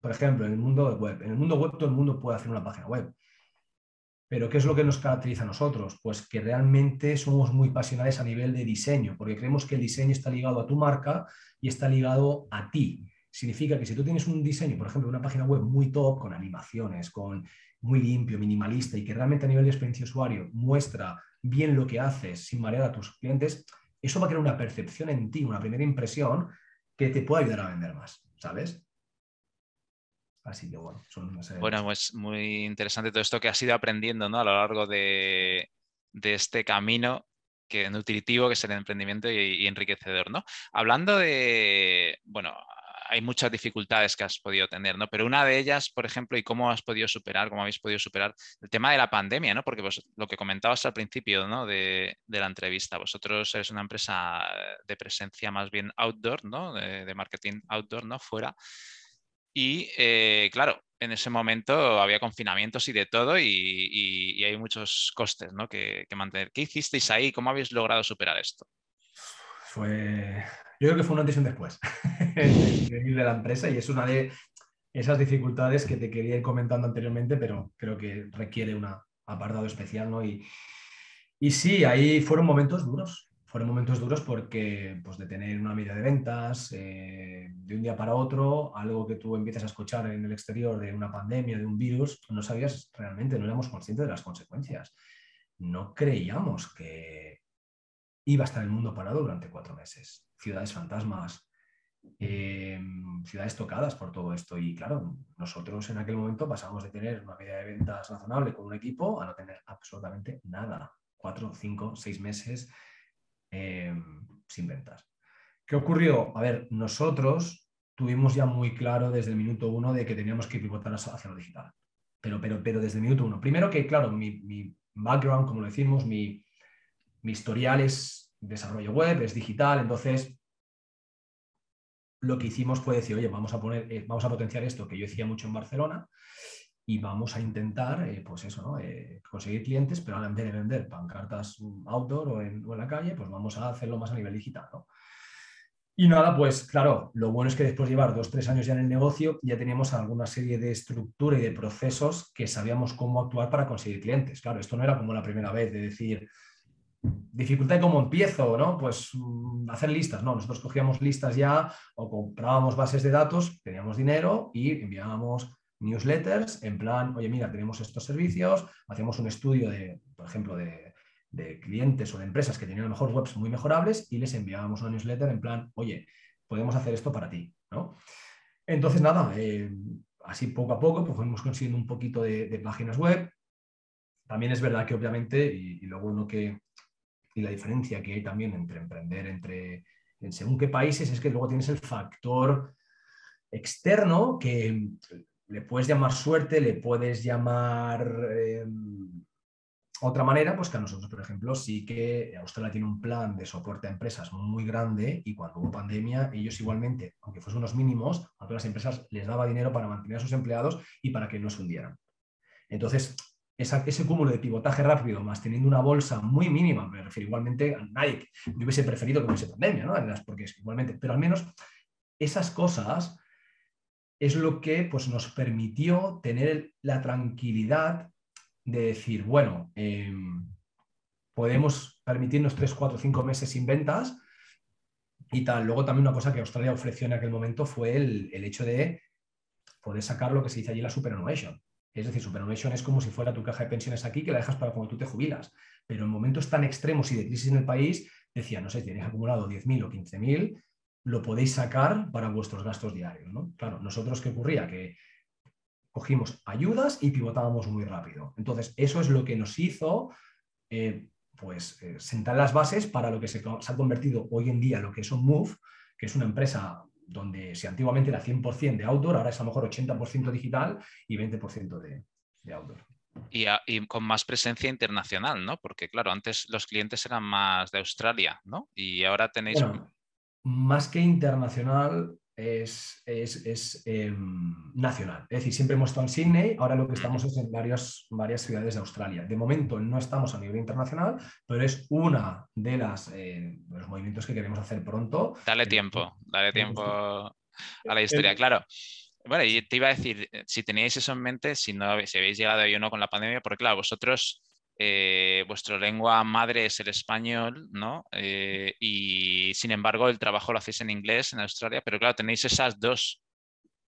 por ejemplo, en el mundo web. En el mundo web todo el mundo puede hacer una página web. Pero ¿qué es lo que nos caracteriza a nosotros? Pues que realmente somos muy pasionales a nivel de diseño, porque creemos que el diseño está ligado a tu marca y está ligado a ti. Significa que si tú tienes un diseño, por ejemplo, una página web muy top, con animaciones, con muy limpio, minimalista y que realmente a nivel de experiencia usuario muestra bien lo que haces sin marear a tus clientes, eso va a crear una percepción en ti, una primera impresión que te puede ayudar a vender más, ¿sabes? Así que bueno, son Bueno, pues muy interesante todo esto que has ido aprendiendo ¿no? a lo largo de, este camino que nutritivo que es el emprendimiento y, enriquecedor, ¿no? Hablando de, bueno, hay muchas dificultades que has podido tener, ¿no? Pero una de ellas, por ejemplo, y cómo has podido superar, cómo habéis podido superar el tema de la pandemia, ¿no? Porque pues, lo que comentabas al principio, ¿no? De, la entrevista, vosotros sois una empresa de presencia más bien outdoor, ¿no? De, de marketing outdoor, ¿no? Fuera. Y eh, claro, en ese momento había confinamientos y de todo y, hay muchos costes ¿no? que, mantener. ¿Qué hicisteis ahí? ¿Cómo habéis logrado superar esto? Fue... Yo creo que fue una antes después *laughs* de la empresa y es una de esas dificultades que te quería ir comentando anteriormente, pero creo que requiere un apartado especial. ¿no? Y, y sí, ahí fueron momentos duros, fueron momentos duros porque pues, de tener una media de ventas eh, de un día para otro, algo que tú empiezas a escuchar en el exterior de una pandemia, de un virus, no sabías realmente, no éramos conscientes de las consecuencias. No creíamos que iba a estar el mundo parado durante cuatro meses. Ciudades fantasmas, eh, ciudades tocadas por todo esto. Y claro, nosotros en aquel momento pasamos de tener una media de ventas razonable con un equipo a no tener absolutamente nada. Cuatro, cinco, seis meses Em, sin ventas. ¿Qué ocurrió? A ver, nosotros tuvimos ya muy claro desde el minuto uno de que teníamos que pivotar hacia lo digital. Pero, pero, pero desde el minuto uno. Primero que, claro, mi, background, como lo decimos, mi, historial es desarrollo web, es digital, entonces lo que hicimos fue decir, oye, vamos a poner, eh, vamos a potenciar esto que yo decía mucho en Barcelona y vamos a intentar, eh, pues eso, ¿no? Eh, conseguir clientes, pero en vez de vender pancartas outdoor o en, o en, la calle, pues vamos a hacerlo más a nivel digital. Y nada, pues claro, lo bueno es que después de llevar dos, tres años ya en el negocio, ya teníamos alguna serie de estructura y de procesos que sabíamos cómo actuar para conseguir clientes. Claro, esto no era como la primera vez de decir, dificultad de cómo empiezo, ¿no? Pues mm, hacer listas, ¿no? Nosotros cogíamos listas ya o comprábamos bases de datos, teníamos dinero y enviábamos newsletters en plan, oye, mira, tenemos estos servicios, hacemos un estudio de, por ejemplo, de, clientes o de empresas que tenían a lo mejor webs muy mejorables y les enviábamos una newsletter en plan, oye, podemos hacer esto para ti, ¿no? Entonces, nada, eh, así poco a poco pues fuimos consiguiendo un poquito de, páginas web. También es verdad que obviamente, y, y, lo que, y la diferencia que hay también entre emprender entre en según qué países es que luego tienes el factor externo que le puedes llamar suerte, le puedes llamar eh, otra manera, pues que a nosotros, por ejemplo, sí que Australia tiene un plan de soporte a empresas muy grande y cuando hubo pandemia, ellos igualmente, aunque fuesen unos mínimos, a todas las empresas les daba dinero para mantener a sus empleados y para que no se hundieran. Entonces, ese cúmulo de pivotaje rápido, más teniendo una bolsa muy mínima, me refiero igualmente a Nike, yo hubiese preferido que hubiese pandemia, ¿no? Porque igualmente, pero al menos esas cosas es lo que pues, nos permitió tener la tranquilidad de decir, bueno, em, podemos permitirnos 3, 4, 5 meses sin ventas y tal. Luego también una cosa que Australia ofreció en aquel momento fue el, hecho de poder sacar lo que se dice allí la superannuation. Es decir, superannuation es como si fuera tu caja de pensiones aquí que la dejas para cuando tú te jubilas. Pero en momentos tan extremos y de crisis en el país, decía, no sé, tenéis acumulado 10.000 o 15.000, lo podéis sacar para vuestros gastos diarios. ¿no? Claro, nosotros, ¿qué ocurría? Que cogimos ayudas y pivotábamos muy rápido. Entonces, eso es lo que nos hizo eh, pues, eh, sentar las bases para lo que se, ha convertido hoy en día lo que es un Move, que es una empresa donde si antiguamente era 100% de outdoor, ahora es a lo mejor 80% digital y 20% de, de outdoor. Y, y, con más presencia internacional, ¿no? Porque claro, antes los clientes eran más de Australia, ¿no? Y ahora tenéis... más que internacional, es, es, em, nacional. Es decir, siempre hemos estado en Sydney, ahora lo que estamos es en varias, varias ciudades de Australia. De momento no estamos a nivel internacional, pero es una de, las, eh, los movimientos que queremos hacer pronto. Dale tiempo, dale tiempo a la historia, claro. Bueno, y te iba a decir, si teníais eso en mente, si, no, si habéis llegado ahí o no con la pandemia, porque claro, vosotros eh, vuestra lengua madre es el español, ¿no? Eh, y sin embargo el trabajo lo hacéis en inglés en Australia, pero claro, tenéis esas dos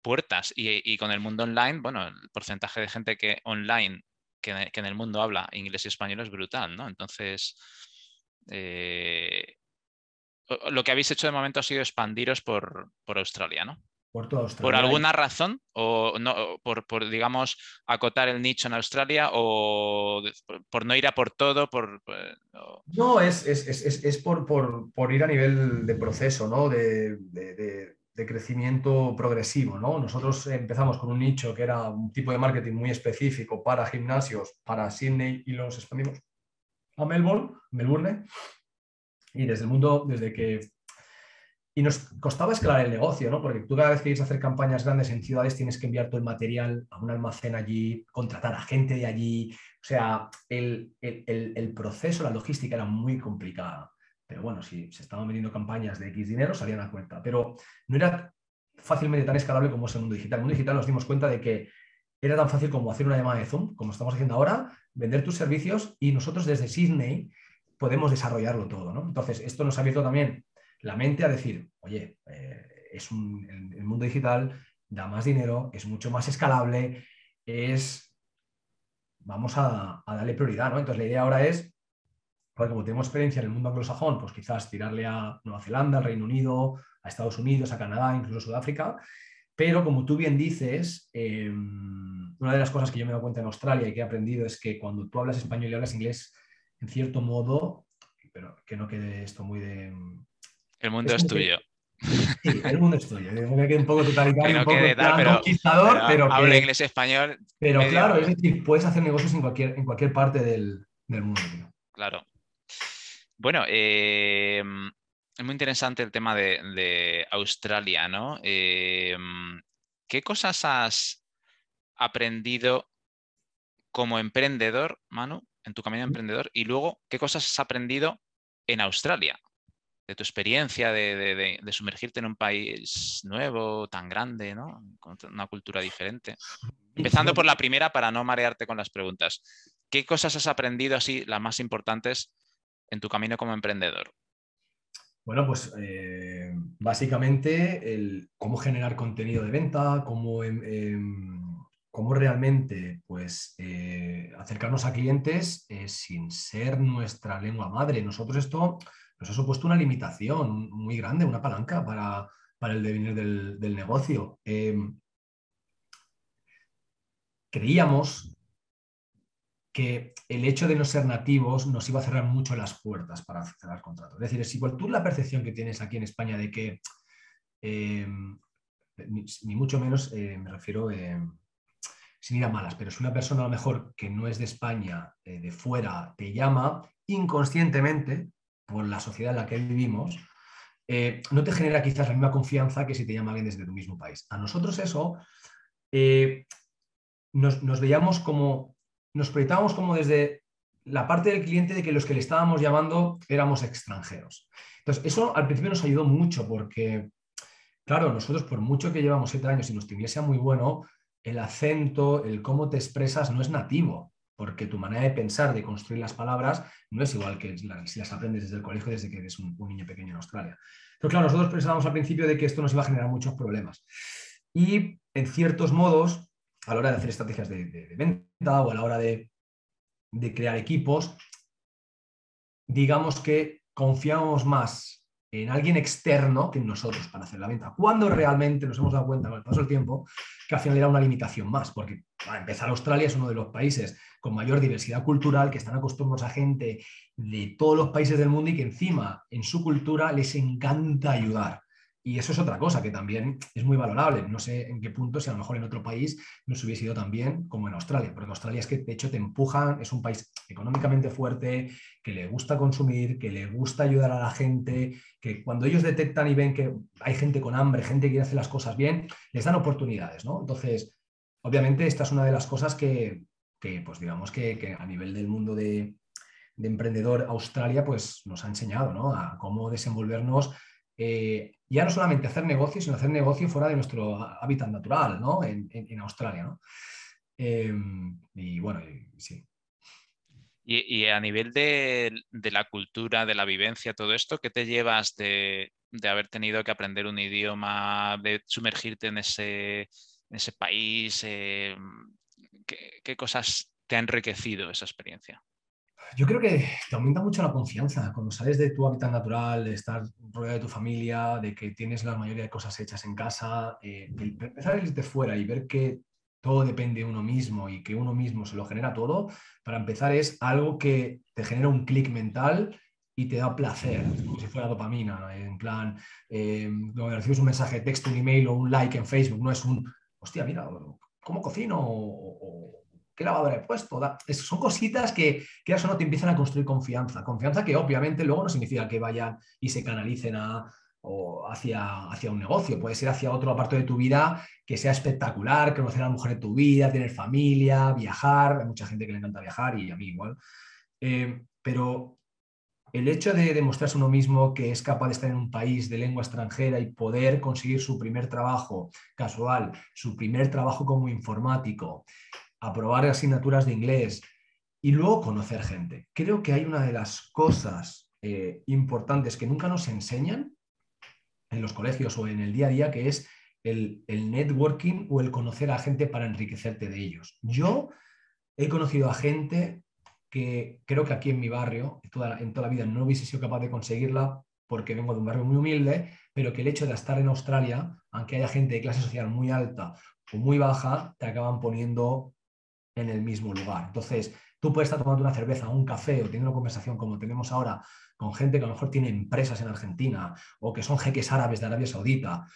puertas y, con el mundo online, bueno, el porcentaje de gente que online, que, en el mundo habla inglés y español es brutal, ¿no? Entonces, eh, lo que habéis hecho de momento ha sido expandiros por, por Australia, ¿no? Por alguna razón? ¿O no, por, digamos, acotar el nicho en Australia? ¿O por no ir a por todo? Por, No, es, es, por, ir a nivel de proceso, ¿no? De, crecimiento progresivo, ¿no? Nosotros empezamos con un nicho que era un tipo de marketing muy específico para gimnasios, para Sydney y los expandimos a Melbourne, Melbourne. Y desde el mundo, desde que y nos costaba escalar el negocio, ¿no? Porque tú cada vez que quieres hacer campañas grandes en ciudades tienes que enviar todo el material a un almacén allí, contratar a gente de allí. O sea, el, proceso, la logística era muy complicada. Pero bueno, si se estaban vendiendo campañas de X dinero, salían a cuenta. Pero no era fácilmente tan escalable como es el mundo digital. En el mundo digital nos dimos cuenta de que era tan fácil como hacer una llamada de Zoom, como estamos haciendo ahora, vender tus servicios y nosotros desde Sydney podemos desarrollarlo todo. ¿no? Entonces, esto nos ha abierto también la mente a decir, oye, eh, es un, el, mundo digital da más dinero, es mucho más escalable, es, vamos a, darle prioridad, ¿no? Entonces la idea ahora es, pues como tenemos experiencia en el mundo anglosajón, pues quizás tirarle a Nueva Zelanda, al Reino Unido, a Estados Unidos, a Canadá, incluso Sudáfrica, pero como tú bien dices, em, una de las cosas que yo me he dado cuenta en Australia y que he aprendido es que cuando tú hablas español y hablas inglés, en cierto modo, pero que no quede esto muy de, el mundo es, tuyo. *laughs* Sí, el mundo es tuyo. que un poco totalitario, un poco pero, conquistador, pero, habla inglés español. Pero claro, es decir, puedes hacer negocios en cualquier, en cualquier parte del, mundo. Claro. Bueno, eh, es muy interesante el tema de, Australia, ¿no? Eh, ¿Qué cosas has aprendido como emprendedor, Manu, en tu camino de emprendedor? Y luego, ¿qué cosas has aprendido en Australia? De tu experiencia de, sumergirte en un país nuevo, tan grande, ¿no? con una cultura diferente. *laughs* Empezando por la primera para no marearte con las preguntas. ¿Qué cosas has aprendido así, las más importantes, en tu camino como emprendedor? Bueno, pues eh, básicamente el cómo generar contenido de venta, cómo, em, em, cómo realmente pues, eh, acercarnos a clientes eh, sin ser nuestra lengua madre. Nosotros esto nos ha supuesto una limitación muy grande, una palanca para, el devenir del, negocio. Em, creíamos que el hecho de no ser nativos nos iba a cerrar mucho las puertas para cerrar contratos. Es decir, es igual tú la percepción que tienes aquí en España de que, em, ni, mucho menos eh, me refiero sin ir a malas, pero si una persona a lo mejor que no es de España, eh, de fuera, te llama inconscientemente, por la sociedad en la que vivimos, eh, no te genera quizás la misma confianza que si te llama alguien desde tu mismo país. A nosotros eso eh, nos, veíamos como, nos proyectábamos como desde la parte del cliente de que los que le estábamos llamando éramos extranjeros. Entonces, eso al principio nos ayudó mucho porque, claro, nosotros por mucho que llevamos siete años y inglés sea muy bueno, el acento, el cómo te expresas no es nativo porque tu manera de pensar, de construir las palabras, no es igual que si las aprendes desde el colegio, desde que eres un, niño pequeño en Australia. Pero claro, nosotros pensábamos al principio de que esto nos iba a generar muchos problemas. Y en ciertos modos, a la hora de hacer estrategias de, venta o a la hora de, crear equipos, digamos que confiamos más en alguien externo que en nosotros para hacer la venta. Cuando realmente nos hemos dado cuenta con el paso del tiempo que al final era una limitación más, porque para empezar Australia es uno de los países con mayor diversidad cultural, que están acostumbrados a gente de todos los países del mundo y que encima en su cultura les encanta ayudar. Y eso es otra cosa que también es muy valorable. No sé en qué punto, si a lo mejor en otro país no se hubiese ido tan bien como en Australia, porque Australia es que de hecho te empujan, es un país económicamente fuerte, que le gusta consumir, que le gusta ayudar a la gente, que cuando ellos detectan y ven que hay gente con hambre, gente que quiere hacer las cosas bien, les dan oportunidades, ¿no? Entonces, obviamente esta es una de las cosas que, pues digamos que, a nivel del mundo de, de emprendedor Australia, pues nos ha enseñado, ¿no? A cómo desenvolvernos eh, ya no solamente hacer negocio, sino hacer negocio fuera de nuestro hábitat natural, ¿no? En, Australia, ¿no? Em, y bueno, sí. Y, a nivel de, la cultura, de la vivencia, todo esto, ¿qué te llevas de, haber tenido que aprender un idioma, de sumergirte en ese, ese país? Em, ¿qué, cosas te ha enriquecido esa experiencia? Yo creo que te aumenta mucho la confianza cuando sales de tu hábitat natural, de estar rodeado de tu familia, de que tienes la mayoría de cosas hechas en casa, eh, empezar a irte fuera y ver que todo depende de uno mismo y que uno mismo se lo genera todo, para empezar es algo que te genera un clic mental y te da placer, como si fuera dopamina, en plan, eh, recibes un mensaje de texto, un email o un like en Facebook, no es un, hostia, mira, ¿cómo cocino? o ¿Qué lavadora he puesto? son cositas que, que eso no te empiezan a construir confianza. Confianza que obviamente luego no significa que vayan y se canalicen hacia, hacia un negocio. Puede ser hacia otro aparte de tu vida que sea espectacular, conocer a la mujer de tu vida, tener familia, viajar. Hay mucha gente que le encanta viajar y a mí igual. Eh, pero el hecho de demostrarse uno mismo que es capaz de estar en un país de lengua extranjera y poder conseguir su primer trabajo casual, su primer trabajo como informático, aprobar asignaturas de inglés y luego conocer gente. Creo que hay una de las cosas eh, importantes que nunca nos enseñan en los colegios o en el día a día, que es el, networking o el conocer a gente para enriquecerte de ellos. Yo he conocido a gente que creo que aquí en mi barrio, toda, en toda la vida, no hubiese sido capaz de conseguirla porque vengo de un barrio muy humilde, pero que el hecho de estar en Australia, aunque haya gente de clase social muy alta o muy baja, te acaban poniendo en el mismo lugar. Entonces, tú puedes estar tomando una cerveza un café o teniendo una conversación como tenemos ahora con gente que a lo mejor tiene empresas en Argentina o que son jeques árabes de Arabia Saudita,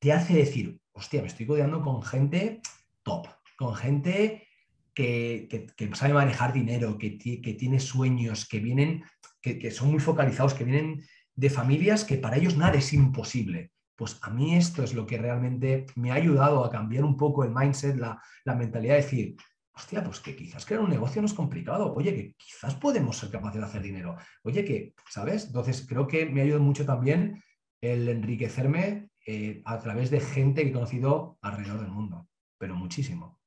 te hace decir, hostia, me estoy codeando con gente top, con gente que, sabe manejar dinero, que, tiene sueños, que vienen, que son muy focalizados, que vienen de familias que para ellos nada es imposible. Pues a mí esto es lo que realmente me ha ayudado a cambiar un poco el mindset, la, mentalidad de decir, hostia, pues que quizás crear un negocio no es complicado, oye, que quizás podemos ser capaces de hacer dinero, oye, que, ¿sabes? Entonces creo que me ha ayudado mucho también el enriquecerme eh, a través de gente que he conocido alrededor del mundo, pero muchísimo.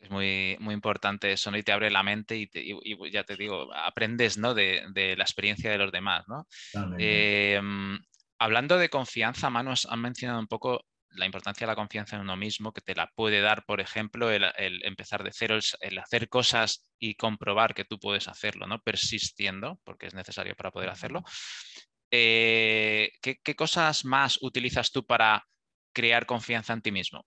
Es muy, muy importante eso, ¿no? Y te abre la mente y, ya te digo, aprendes, ¿no? De, la experiencia de los demás, ¿no? Eh, hablando de confianza, Manu, has mencionado un poco la importancia de la confianza en uno mismo, que te la puede dar, por ejemplo, el, empezar de cero, el, hacer cosas y comprobar que tú puedes hacerlo, ¿no? Persistiendo, porque es necesario para poder hacerlo. Eh, ¿qué, cosas más utilizas tú para crear confianza en ti mismo?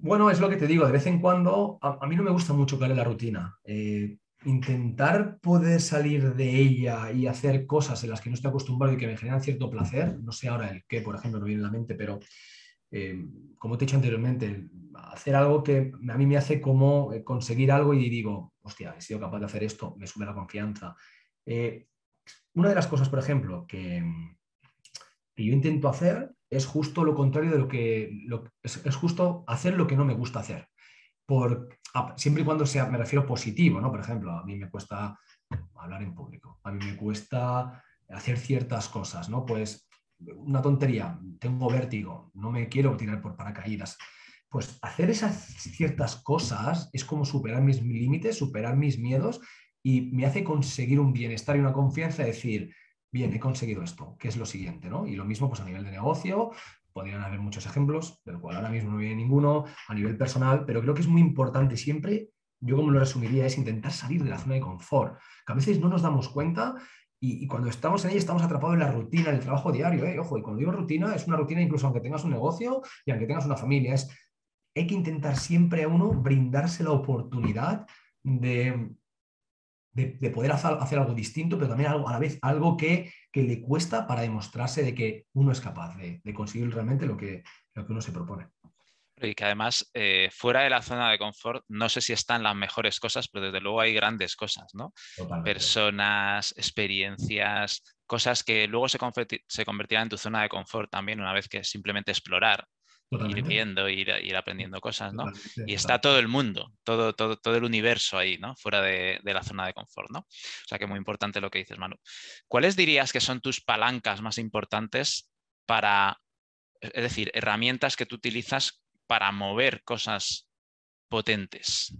Bueno, es lo que te digo, de vez en cuando, a, mí no me gusta mucho caer la rutina. Eh, intentar poder salir de ella y hacer cosas en las que no estoy acostumbrado y que me generan cierto placer, no sé ahora el qué, por ejemplo, no viene en la mente, pero eh, como te he dicho anteriormente, hacer algo que a mí me hace como eh, conseguir algo y digo, hostia, he sido capaz de hacer esto, me sube la confianza. Una de las cosas, por ejemplo, que, yo intento hacer es justo lo contrario de lo que es justo hacer lo que no me gusta hacer por, siempre y cuando sea, me refiero positivo, ¿no? Por ejemplo, a mí me cuesta hablar en público, a mí me cuesta hacer ciertas cosas, ¿no? Pues una tontería, tengo vértigo, no me quiero tirar por paracaídas. Pues hacer esas ciertas cosas es como superar mis límites, superar mis miedos y me hace conseguir un bienestar y una confianza, decir, bien, he conseguido esto, ¿qué es lo siguiente? ¿no? Y lo mismo pues a nivel de negocio, podrían haber muchos ejemplos, del cual ahora mismo no viene ninguno, a nivel personal, pero creo que es muy importante siempre, yo como lo resumiría, es intentar salir de la zona de confort, que a veces no nos damos cuenta y, cuando estamos en ella estamos atrapados en la rutina, en el trabajo diario. ¿eh? Ojo, y cuando digo rutina, es una rutina incluso aunque tengas un negocio y aunque tengas una familia. Es, hay que intentar siempre a uno brindarse la oportunidad de, de, poder hacer, algo distinto, pero también algo, a la vez algo que, le cuesta para demostrarse de que uno es capaz de, conseguir realmente lo que, lo que uno se propone. Y que además, eh, fuera de la zona de confort, no sé si están las mejores cosas, pero desde luego hay grandes cosas, ¿no? Personas, experiencias, cosas que luego se, se, convertirán en tu zona de confort también una vez que simplemente explorar, ir viendo, ir, ir aprendiendo cosas, ¿no? y está todo el mundo, todo, todo, todo el universo ahí, ¿no? Fuera de, de, la zona de confort, ¿no? O sea que muy importante lo que dices, Manu. ¿Cuáles dirías que son tus palancas más importantes para, es decir, herramientas que tú utilizas para mover cosas potentes?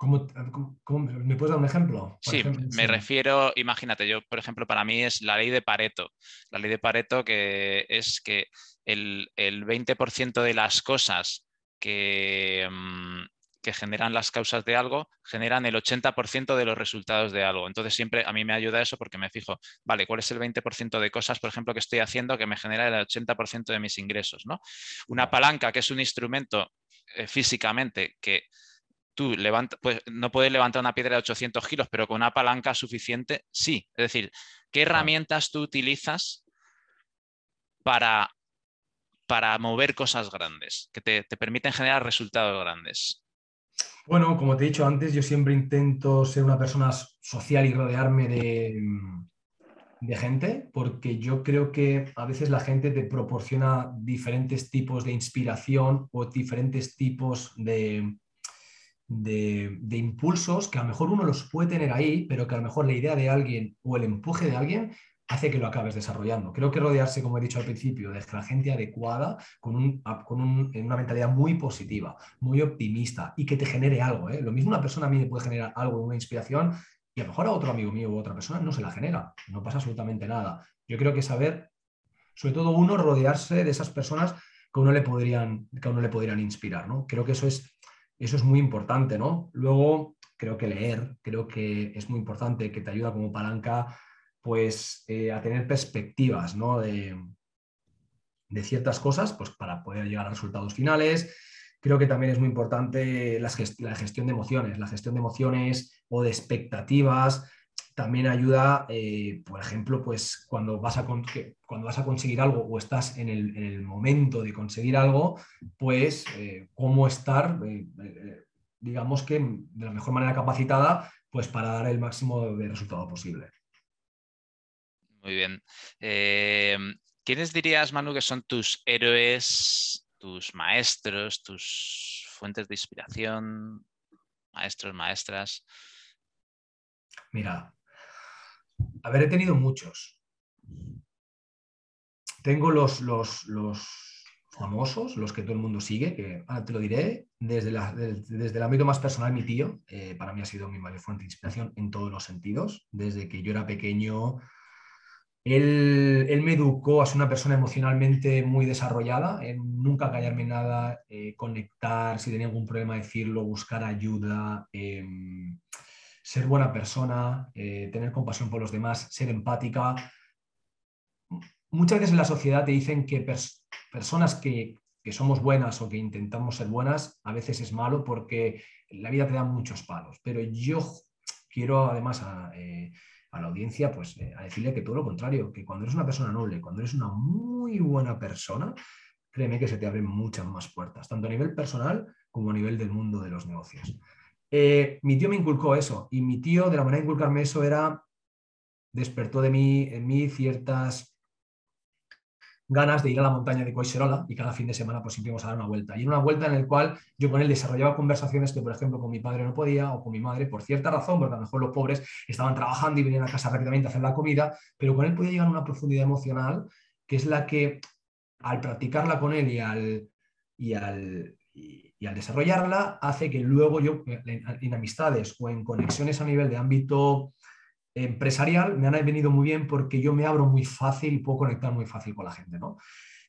Me puedes dar un ejemplo? sí, me refiero, imagínate, yo, por ejemplo, para mí es la ley de Pareto. La ley de Pareto que es que el, el 20% de las cosas que, mm, que generan las causas de algo generan el 80% de los resultados de algo. Entonces siempre a mí me ayuda eso porque me fijo, vale, ¿cuál es el 20% de cosas, por ejemplo, que estoy haciendo que me genera el 80% de mis ingresos? ¿no? Una palanca que es un instrumento eh, físicamente que tú levanta, pues, no puedes levantar una piedra de 800 kilos, pero con una palanca suficiente, sí. Es decir, ¿qué herramientas tú utilizas para, para mover cosas grandes, que te permiten generar resultados grandes? Bueno, como te he dicho antes, yo siempre intento ser una persona social y rodearme de, gente, porque yo creo que a veces la gente te proporciona diferentes tipos de inspiración o diferentes tipos de, de, impulsos que a lo mejor uno los puede tener ahí, pero que a lo mejor la idea de alguien o el empuje de alguien hace que lo acabes desarrollando. Creo que rodearse, como he dicho al principio, de la gente adecuada, con, un, con una mentalidad muy positiva, muy optimista y que te genere algo. ¿eh? Lo mismo una persona a mí me puede generar algo, una inspiración, y a lo mejor a otro amigo mío u otra persona no se la genera, no pasa absolutamente nada. Yo creo que saber, sobre todo uno, rodearse de esas personas que a uno le podrían, que uno le podrían inspirar. ¿no? Creo que eso es, eso es muy importante. ¿no? Luego, creo que leer, creo que es muy importante, que te ayuda como palanca pues eh, a tener perspectivas de, ciertas cosas pues, para poder llegar a resultados finales. Creo que también es muy importante la, gestión de emociones. La gestión de emociones o de expectativas también ayuda, eh, por ejemplo, pues cuando vas, a cuando vas a conseguir algo o estás en el, momento de conseguir algo, pues eh, cómo estar, digamos que de la mejor manera capacitada, pues para dar el máximo de resultado posible. Muy bien. ¿Quiénes dirías, Manu, que son tus héroes, tus maestros, tus fuentes de inspiración, maestros, maestras? Mira, haber he tenido muchos. Tengo los, los, famosos, los que todo el mundo sigue, que ahora te lo diré, desde, desde, el ámbito más personal, mi tío, eh, para mí ha sido mi mayor fuente de inspiración en todos los sentidos. Desde que yo era pequeño, él, me educó a ser una persona emocionalmente muy desarrollada, en nunca callarme nada, eh, conectar, si tenía algún problema decirlo, buscar ayuda, em, ser buena persona, eh, tener compasión por los demás, ser empática. Muchas veces en la sociedad te dicen que personas que, somos buenas o que intentamos ser buenas, a veces es malo porque la vida te da muchos palos. Pero yo quiero además... A, eh, la audiencia, pues eh, a decirle que todo lo contrario, que cuando eres una persona noble, cuando eres una muy buena persona, créeme que se te abren muchas más puertas, tanto a nivel personal como a nivel del mundo de los negocios. Eh, mi tío me inculcó eso y mi tío, de la manera de inculcarme eso, era, despertó de mí, en mí ciertas ganas de ir a la montaña de Coixerola y cada fin de semana pues íbamos a dar una vuelta. Y en una vuelta en la cual yo con él desarrollaba conversaciones que, por ejemplo, con mi padre no podía o con mi madre por cierta razón, porque a lo mejor los pobres estaban trabajando y venían a casa rápidamente a hacer la comida, pero con él podía llegar a una profundidad emocional que es la que al practicarla con él y al, y al, y, al desarrollarla hace que luego yo en, en amistades o en conexiones a nivel de ámbito empresarial me han venido muy bien porque yo me abro muy fácil y puedo conectar muy fácil con la gente, ¿no?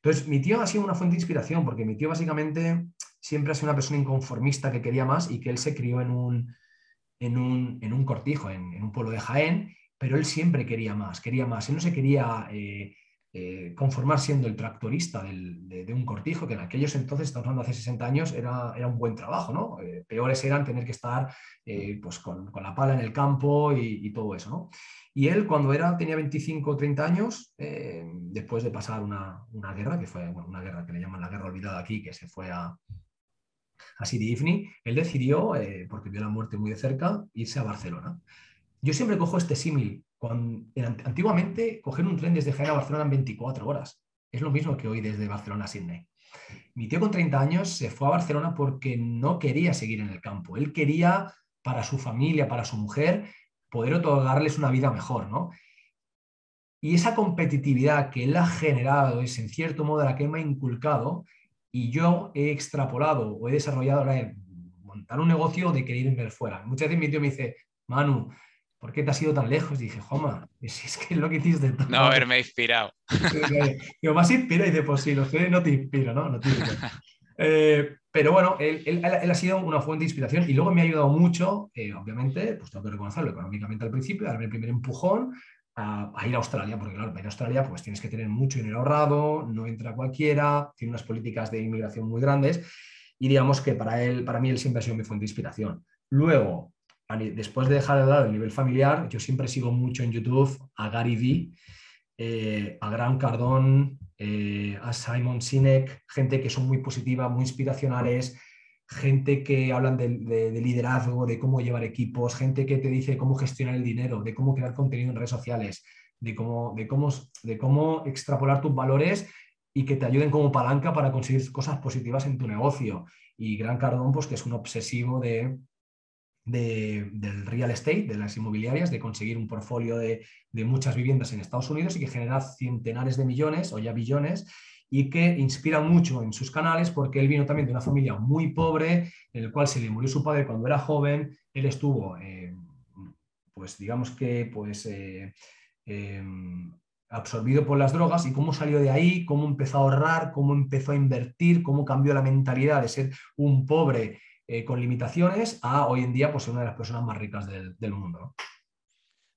Entonces, mi tío ha sido una fuente de inspiración porque mi tío básicamente siempre ha sido una persona inconformista que quería más y que él se crió en un, en un, cortijo, en, un pueblo de Jaén, pero él siempre quería más, quería más. Él no se quería eh, eh, conformar siendo el tractorista de, un cortijo, que en aquellos entonces, estamos hablando hace 60 años, era, un buen trabajo, ¿no? Eh, peores eran tener que estar pues con, la pala en el campo y, todo eso, ¿no? Y él, cuando era, tenía 25 o 30 años, después de pasar una, guerra, que fue una guerra que le llaman la guerra olvidada aquí, que se fue a, a Sidi Ifni, él decidió, eh, porque vio la muerte muy de cerca, irse a Barcelona. Yo siempre cojo este símil. Antiguamente, coger un tren desde Jaén a Barcelona en 24 horas. Es lo mismo que hoy desde Barcelona a Sydney. Mi tío con 30 años se fue a Barcelona porque no quería seguir en el campo. Él quería, para su familia, para su mujer, poder otorgarles una vida mejor, ¿no? Y esa competitividad que él ha generado es en cierto modo la que me ha inculcado y yo he extrapolado o he desarrollado ahora montar un negocio de querer irme fuera. Muchas veces mi tío me dice, Manu, ¿por qué te has ido tan lejos? Y dije, Joma, *laughs* es, que es lo que hiciste todo. No haberme inspirado. *laughs* Digo, más inspira y dice, pues sí, lo sé, no te inspiro, ¿no? no te *laughs* eh, pero bueno, él, él, él, ha sido una fuente de inspiración y luego me ha ayudado mucho, eh, obviamente, pues tengo que reconocerlo económicamente al principio, darme el primer empujón a, ir a Australia, porque claro, para ir a Australia pues tienes que tener mucho dinero ahorrado, no entra cualquiera, tiene unas políticas de inmigración muy grandes y digamos que para él, para mí él siempre ha sido mi fuente de inspiración. Luego, después de dejar de dar el nivel familiar, yo siempre sigo mucho en YouTube a Gary Vee, eh, a Gran Cardón, eh, a Simon Sinek, gente que son muy positiva, muy inspiracionales, gente que hablan de, liderazgo, de cómo llevar equipos, gente que te dice cómo gestionar el dinero, de cómo crear contenido en redes sociales, de cómo, de cómo, de cómo extrapolar tus valores y que te ayuden como palanca para conseguir cosas positivas en tu negocio. Y Gran Cardón, pues que es un obsesivo de, del real estate, de las inmobiliarias, de conseguir un portfolio de, de, muchas viviendas en Estados Unidos y que genera centenares de millones o ya billones y que inspira mucho en sus canales porque él vino también de una familia muy pobre, en el cual se le murió su padre cuando era joven, él estuvo, eh, pues digamos que, pues... Eh, em, absorbido por las drogas y cómo salió de ahí, cómo empezó a ahorrar, cómo empezó a invertir, cómo cambió la mentalidad de ser un pobre eh, con limitaciones a hoy en día pues, ser una de las personas más ricas del, mundo.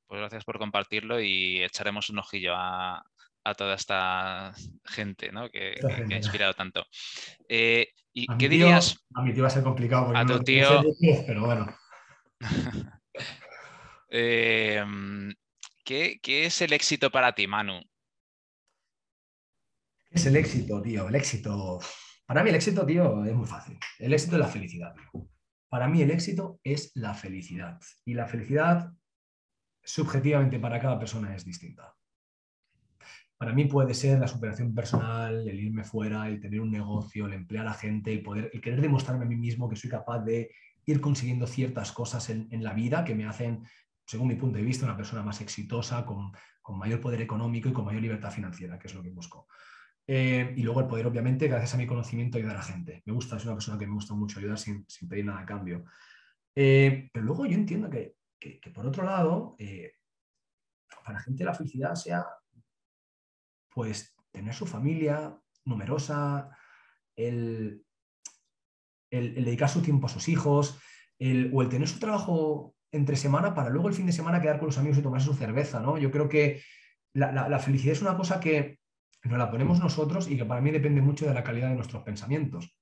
Pues gracias por compartirlo y echaremos un ojillo a, a toda esta gente ¿no? que, ha inspirado tanto. Eh, ¿Y qué dirías? A mi tío va a ser complicado. A tu tío. pero bueno. *laughs* Em, ¿qué, es el éxito para ti, Manu? ¿Qué es el éxito, tío? El éxito. Para mí, el éxito, tío, es muy fácil. El éxito es la felicidad. Para mí, el éxito es la felicidad. Y la felicidad, subjetivamente, para cada persona es distinta. Para mí puede ser la superación personal, el irme fuera, el tener un negocio, el emplear a gente, el poder, el querer demostrarme a mí mismo que soy capaz de ir consiguiendo ciertas cosas en, la vida que me hacen, según mi punto de vista, una persona más exitosa, con, mayor poder económico y con mayor libertad financiera, que es lo que busco. Eh, y luego el poder, obviamente, gracias a mi conocimiento, ayudar a la gente. Me gusta, es una persona que me gusta mucho ayudar sin, pedir nada a cambio. Eh, pero luego yo entiendo que, por otro lado, eh, para la gente la felicidad sea pues tener su familia numerosa, el, dedicar su tiempo a sus hijos, o el tener su trabajo entre semana para luego el fin de semana quedar con los amigos y tomarse su cerveza, ¿no? Yo creo que la, felicidad es una cosa que nos la ponemos nosotros y que para mí depende mucho de la calidad de nuestros pensamientos,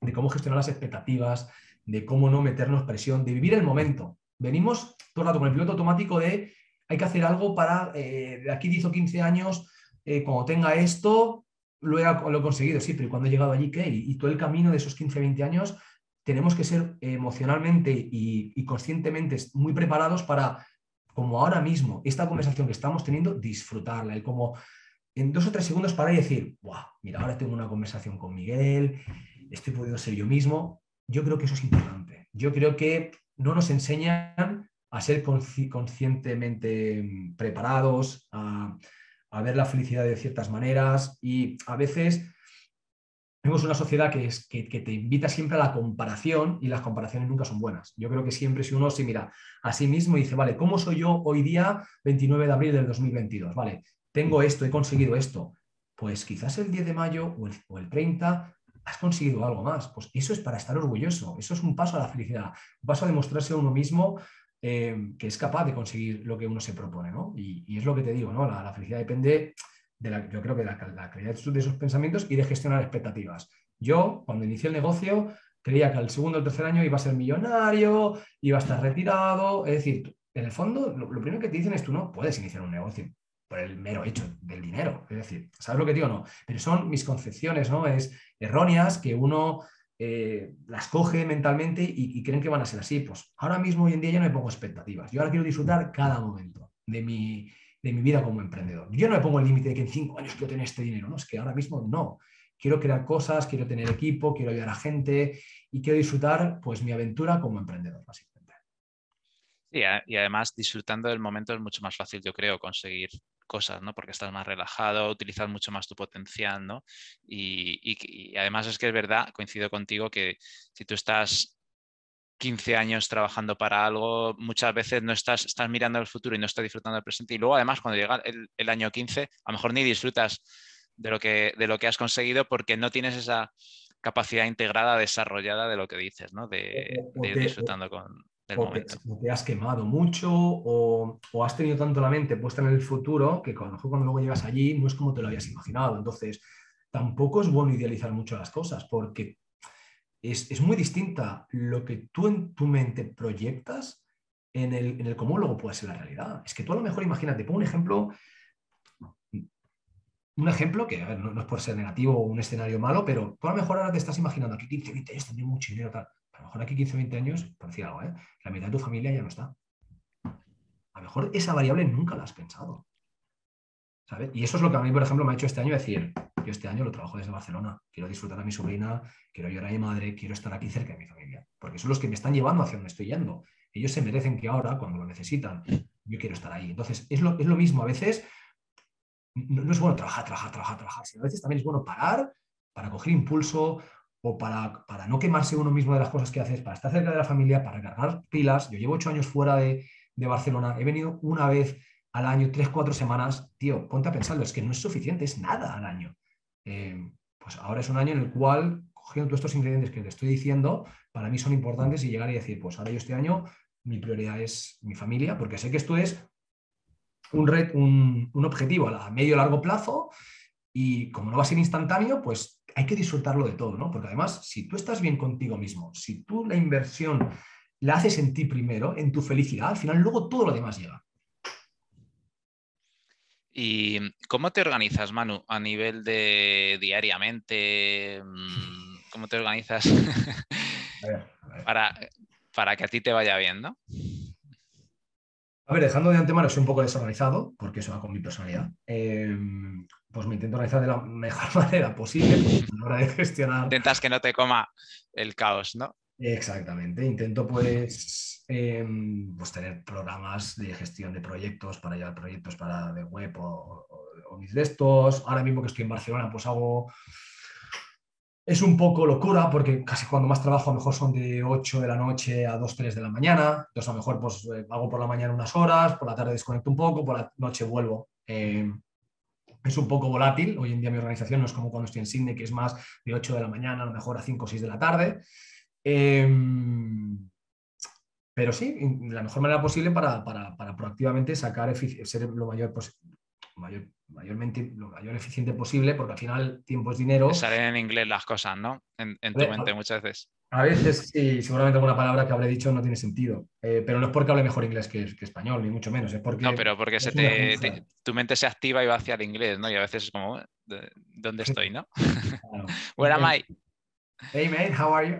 de cómo gestionar las expectativas, de cómo no meternos presión, de vivir el momento. Venimos todo el rato con el piloto automático de hay que hacer algo para eh, de aquí 10 o 15 años eh, cuando tenga esto, lo he, lo he, conseguido, sí, pero cuando he llegado allí, ¿qué? Y, todo el camino de esos 15, 20 años, tenemos que ser emocionalmente y, conscientemente muy preparados para, como ahora mismo, esta conversación que estamos teniendo, disfrutarla. El como en dos o tres segundos para y decir, wow, mira, ahora tengo una conversación con Miguel, estoy pudiendo ser yo mismo. Yo creo que eso es importante. Yo creo que no nos enseñan a ser conscientemente mm, preparados, a, ver la felicidad de ciertas maneras y a veces Tenemos una sociedad que, que, te invita siempre a la comparación y las comparaciones nunca son buenas. Yo creo que siempre si uno se mira a sí mismo y dice, vale, ¿cómo soy yo hoy día 29 de abril del 2022? Vale, tengo esto, he conseguido esto. Pues quizás el 10 de mayo o el, o el 30 has conseguido algo más. Pues eso es para estar orgulloso, eso es un paso a la felicidad, un paso a demostrarse a uno mismo eh, que es capaz de conseguir lo que uno se propone. ¿no? Y, es lo que te digo, ¿no? la, felicidad depende, de la, yo creo que de la, calidad de esos pensamientos y de gestionar expectativas. Yo, cuando inicié el negocio, creía que al segundo o tercer año iba a ser millonario, iba a estar retirado. Es decir, en el fondo, lo, lo primero que te dicen es tú no puedes iniciar un negocio por el mero hecho del dinero. Es decir, ¿sabes lo que digo? No, pero son mis concepciones, ¿no? Es erróneas que uno eh, las coge mentalmente y, creen que van a ser así. Pues ahora mismo, hoy en día, yo no me pongo expectativas. Yo ahora quiero disfrutar cada momento de mi, de mi vida como emprendedor. Yo no me pongo el límite de que en cinco años quiero tener este dinero, ¿no? Es que ahora mismo no. Quiero crear cosas, quiero tener equipo, quiero ayudar a gente y quiero disfrutar pues mi aventura como emprendedor, básicamente y además disfrutando del momento es mucho más fácil, yo creo, conseguir cosas, ¿no? Porque estás más relajado, utilizas mucho más tu potencial, ¿no? Y, además es que es verdad, coincido contigo, que si tú estás 15 años trabajando para algo, muchas veces no estás, estás mirando el futuro y no estás disfrutando del presente. Y luego, además, cuando llega el, año 15, a lo mejor ni disfrutas de lo, que, de lo que has conseguido porque no tienes esa capacidad integrada, desarrollada de lo que dices, ¿no? De, de ir disfrutando con, o Te, has quemado mucho o, has tenido tanto la mente puesta en el futuro que cuando, cuando luego llegas allí no es como te lo habías imaginado. Entonces, tampoco es bueno idealizar mucho las cosas porque es, muy distinta lo que tú en tu mente proyectas en el, en el cómo luego puede ser la realidad. Es que tú a lo mejor, imagínate, pongo un ejemplo, un ejemplo que no, es por ser negativo o un escenario malo, pero tú a lo mejor ahora te estás imaginando que 15, 20 años tendré mucho dinero, tal a lo mejor aquí 15 o 20 años, por decir algo, ¿eh? la mitad de tu familia ya no está. A lo mejor esa variable nunca la has pensado. ¿sabes? Y eso es lo que a mí, por ejemplo, me ha hecho este año decir, yo este año lo trabajo desde Barcelona, quiero disfrutar a mi sobrina, quiero llorar a mi madre, quiero estar aquí cerca de mi familia, porque son los que me están llevando hacia donde estoy yendo. Ellos se merecen que ahora, cuando lo necesitan, yo quiero estar ahí. Entonces, es lo, es lo mismo. A veces no, no, es bueno trabajar, trabajar, trabajar, trabajar, sino a veces también es bueno parar para coger impulso, o para, no quemarse uno mismo de las cosas que haces, para estar cerca de la familia, para cargar pilas. Yo llevo ocho años fuera de, Barcelona, he venido una vez al año, tres, cuatro semanas. Tío, ponte a pensarlo, es que no es suficiente, es nada al año. Eh, pues ahora es un año en el cual, cogiendo todos estos ingredientes que te estoy diciendo, para mí son importantes y llegar y decir, pues ahora yo este año mi prioridad es mi familia, porque sé que esto es un, red, un, un objetivo a medio largo plazo y como no va a ser instantáneo, pues hay que disfrutarlo de todo, ¿no? Porque además, si tú estás bien contigo mismo, si tú la inversión la haces en ti primero, en tu felicidad, al final luego todo lo demás llega. ¿Y cómo te organizas, Manu, a nivel de diariamente? Mm, ¿Cómo te organizas *laughs* Para, para que a ti te vaya bien, ¿no? A ver, dejando de antemano, soy un poco desorganizado, porque eso va con mi personalidad. Em, pues me intento organizar de la mejor *laughs* manera posible a la hora de gestionar. Intentas que no te coma el caos, ¿no? Exactamente. Intento, pues, em, pues tener programas de gestión de proyectos para llevar proyectos para de web o, o mis de estos. Ahora mismo que estoy en Barcelona, pues hago es un poco locura porque casi cuando más trabajo a lo mejor son de 8 de la noche a 2, 3 de la mañana. Entonces a lo mejor pues eh, hago por la mañana unas horas, por la tarde desconecto un poco, por la noche vuelvo. Eh, es un poco volátil. Hoy en día mi organización no es como cuando estoy en Sydney, que es más de 8 de la mañana, a lo mejor a 5 o 6 de la tarde. Em, pero sí, la mejor manera posible para, proactivamente sacar, ser lo mayor, mayor mayormente lo mayor eficiente posible, porque al final tiempo es dinero. Salen en inglés las cosas, ¿no? En, tu mente muchas veces. A veces sí, seguramente alguna palabra que habré dicho no tiene sentido, eh, pero no es porque hable mejor inglés que, español, ni mucho menos. Es porque no, pero porque se te, tu mente se activa y va hacia el inglés, ¿no? Y a veces es como, ¿dónde estoy, no? *laughs* Claro. *laughs* Where am I? Hey, mate, how are you?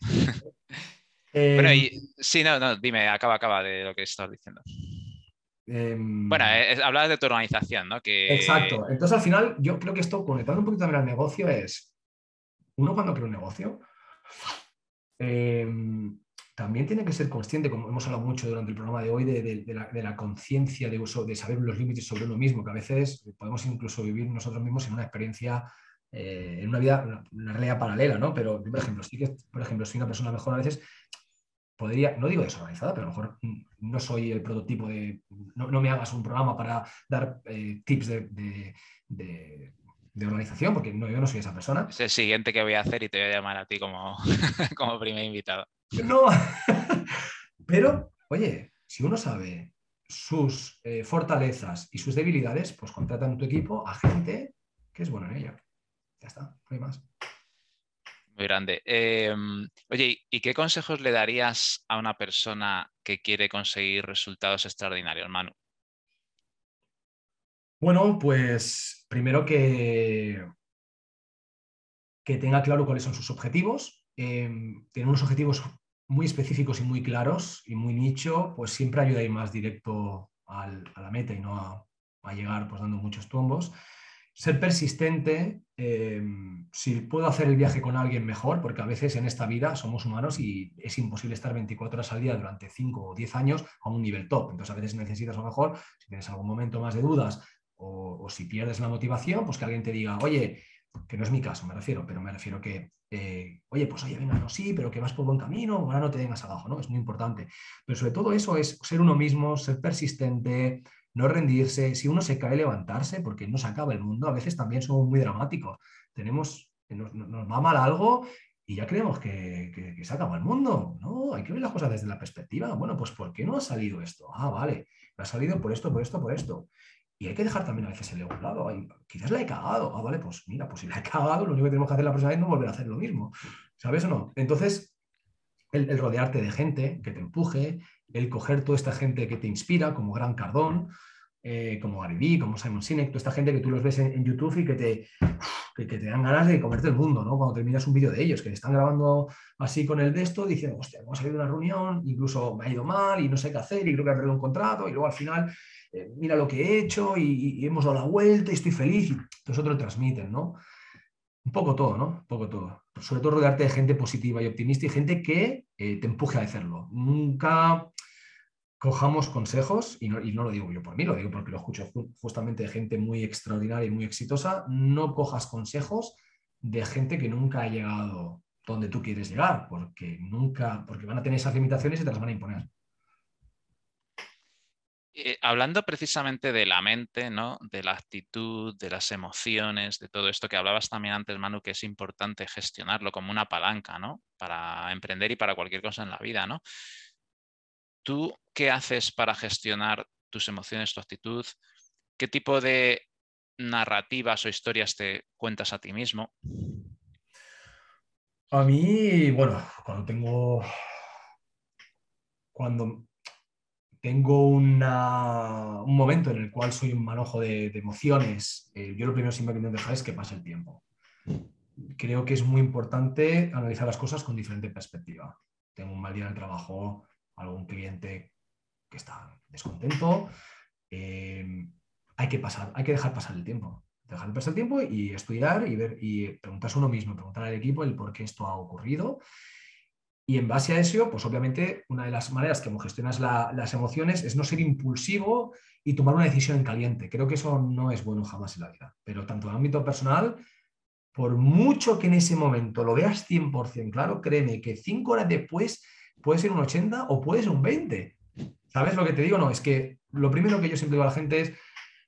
*laughs* bueno, y, sí, no, no, dime, acaba, acaba de lo que estás diciendo. Em, bueno, hablabas de tu organización, ¿no? Que... Exacto. Entonces, al final, yo creo que esto, conectando un poquito también al negocio, es uno cuando crea un negocio, em, también tiene que ser consciente, como hemos hablado mucho durante el programa de hoy, de, la, conciencia de uso, de saber los límites sobre uno mismo, que a veces podemos incluso vivir nosotros mismos en una experiencia eh, en una vida, una, realidad paralela, ¿no? Pero por ejemplo, sí que, por ejemplo, soy una persona mejor a veces, podría, no digo desorganizada, pero a lo mejor no soy el prototipo de, no, me hagas un programa para dar eh, tips de, organización, porque no, yo no soy esa persona. Es el siguiente que voy a hacer y te voy a llamar a ti como, *laughs* como primer invitado. No, *laughs* pero, oye, si uno sabe sus eh, fortalezas y sus debilidades, pues contrata en tu equipo a gente que es buena en ello. Ya está, no hay más. Muy grande. Em, oye, ¿y qué consejos le darías a una persona que quiere conseguir resultados extraordinarios, Manu? Bueno, pues primero que, que tenga claro cuáles son sus objetivos. Eh, tener unos objetivos muy específicos y muy claros y muy nicho, pues siempre ayuda ir más directo a la meta y no a, a llegar pues dando muchos tumbos ser persistente, em, si puedo hacer el viaje con alguien mejor, porque a veces en esta vida somos humanos y es imposible estar 24 horas al día durante 5 o 10 años a un nivel top. Entonces a veces necesitas a lo mejor, si tienes algún momento más de dudas o, si pierdes la motivación, pues que alguien te diga, oye, que no es mi caso, me refiero, pero me refiero que, eh, oye, pues oye, venga, no, sí, pero que vas por buen camino, ahora no te vengas abajo, ¿no? Es muy importante. Pero sobre todo eso es ser uno mismo, ser persistente, no rendirse, si uno se cae, levantarse, porque no se acaba el mundo, a veces también somos muy dramáticos. Tenemos, nos, va mal algo y ya creemos que, se acaba el mundo. No, hay que ver las cosas desde la perspectiva. Bueno, pues ¿por qué no ha salido esto? Ah, vale, ha salido por esto, por esto, por esto. Y hay que dejar también a veces el ego lado. quizás la he cagado. Ah, vale, pues mira, pues si la he cagado, lo único que tenemos que hacer la próxima vez es no volver a hacer lo mismo. ¿Sabes o no? Entonces, el, rodearte de gente que te empuje, el coger toda esta gente que te inspira, como Gran Cardón, eh, como Gary como Simon Sinek, toda esta gente que tú los ves en, YouTube y que te, que, te dan ganas de comerte el mundo, ¿no? Cuando terminas un vídeo de ellos, que están grabando así con el de esto, diciendo, hostia, hemos salido de una reunión, incluso me ha ido mal y no sé qué hacer y creo que he perdido un contrato y luego al final, eh, mira lo que he hecho y, hemos dado la vuelta y estoy feliz y lo transmiten, ¿no? Un poco todo, ¿no? Un poco todo. Sobre todo rodearte de gente positiva y optimista y gente que eh, te empuje a hacerlo. Nunca cojamos consejos, y no, lo digo yo por mí, lo digo porque lo escucho justamente de gente muy extraordinaria y muy exitosa, no cojas consejos de gente que nunca ha llegado donde tú quieres llegar, porque nunca, porque van a tener esas limitaciones y te las van a imponer. Eh, hablando precisamente de la mente, ¿no? de la actitud, de las emociones, de todo esto que hablabas también antes, Manu, que es importante gestionarlo como una palanca ¿no? para emprender y para cualquier cosa en la vida. ¿no? ¿Tú qué haces para gestionar tus emociones, tu actitud? ¿Qué tipo de narrativas o historias te cuentas a ti mismo? A mí, bueno, cuando tengo. Cuando tengo un momento en el cual soy un manojo de, emociones, eh, yo lo primero siempre que intento dejar es que pase el tiempo. Creo que es muy importante analizar las cosas con diferente perspectiva. Tengo un mal día en el trabajo, algún cliente que está descontento, eh, hay que pasar, hay que dejar pasar el tiempo. Dejar pasar el tiempo y estudiar y ver y preguntarse uno mismo, preguntar al equipo el por qué esto ha ocurrido y en base a eso, pues obviamente una de las maneras que gestionas las emociones es no ser impulsivo y tomar una decisión en caliente. Creo que eso no es bueno jamás en la vida. Pero tanto en el ámbito personal, por mucho que en ese momento lo veas 100% claro, créeme que cinco horas después puede ser un 80 o puede ser un 20. ¿Sabes lo que te digo? No, es que lo primero que yo siempre digo a la gente es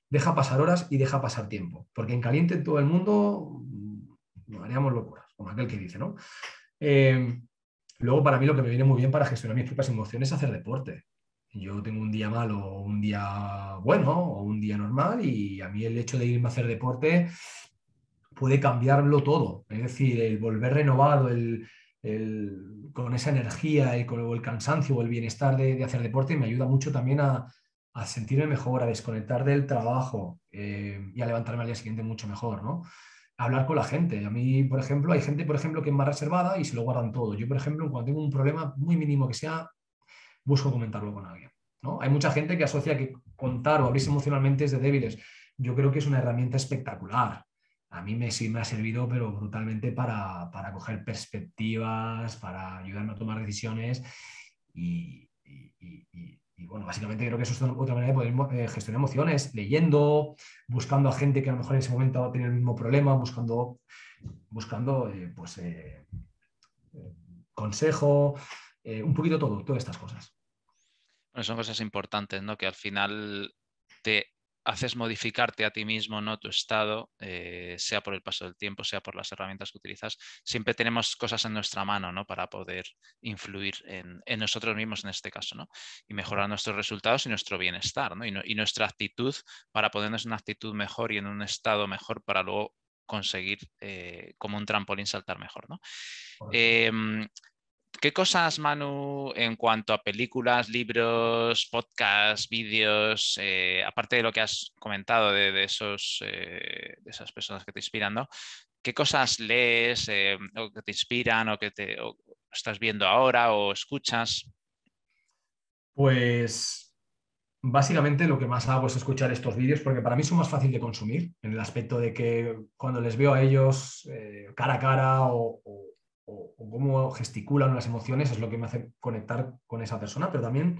deja pasar horas y deja pasar tiempo. Porque en caliente todo el mundo mm, haríamos locuras, como aquel que dice, ¿no? Eh, Luego, para mí, lo que me viene muy bien para gestionar mis propias emociones es hacer deporte. Yo tengo un día malo o un día bueno o un día normal y a mí el hecho de irme a hacer deporte puede cambiarlo todo. Es decir, el volver renovado, el, con esa energía, el, el cansancio o el bienestar de, hacer deporte me ayuda mucho también a, sentirme mejor, a desconectar del trabajo eh, y a levantarme al día siguiente mucho mejor, ¿no? Hablar con la gente. A mí, por ejemplo, hay gente, por ejemplo, que es más reservada y se lo guardan todo. Yo, por ejemplo, cuando tengo un problema muy mínimo que sea, busco comentarlo con alguien. ¿no? Hay mucha gente que asocia que contar o abrirse emocionalmente es de débiles. Yo creo que es una herramienta espectacular. A mí me, sí me ha servido, pero brutalmente para, para coger perspectivas, para ayudarme a tomar decisiones y, bueno, básicamente creo que eso es otra manera de poder eh, gestionar emociones, leyendo, buscando a gente que a lo mejor en ese momento va a tener el mismo problema, buscando, buscando eh, pues, consejo, un poquito todo, todas estas cosas. Son cosas importantes, ¿no? Que al final te haces modificarte a ti mismo, ¿no? Tu estado, eh, sea por el paso del tiempo, sea por las herramientas que utilizas, siempre tenemos cosas en nuestra mano, ¿no? Para poder influir en, nosotros mismos en este caso, ¿no? Y mejorar nuestros resultados y nuestro bienestar, ¿no? Y, nuestra actitud para ponernos en una actitud mejor y en un estado mejor para luego conseguir eh, como un trampolín saltar mejor, ¿no? ¿Qué cosas, Manu, en cuanto a películas, libros, podcasts, vídeos, eh, aparte de lo que has comentado de, esos, eh, de esas personas que te inspiran, ¿no? ¿Qué cosas lees eh, o que te inspiran o que te estás viendo ahora o escuchas? Pues básicamente lo que más hago es escuchar estos vídeos porque para mí son más fácil de consumir en el aspecto de que cuando les veo a ellos cara a cara o o, cómo gesticulan las emociones es lo que me hace conectar con esa persona, pero también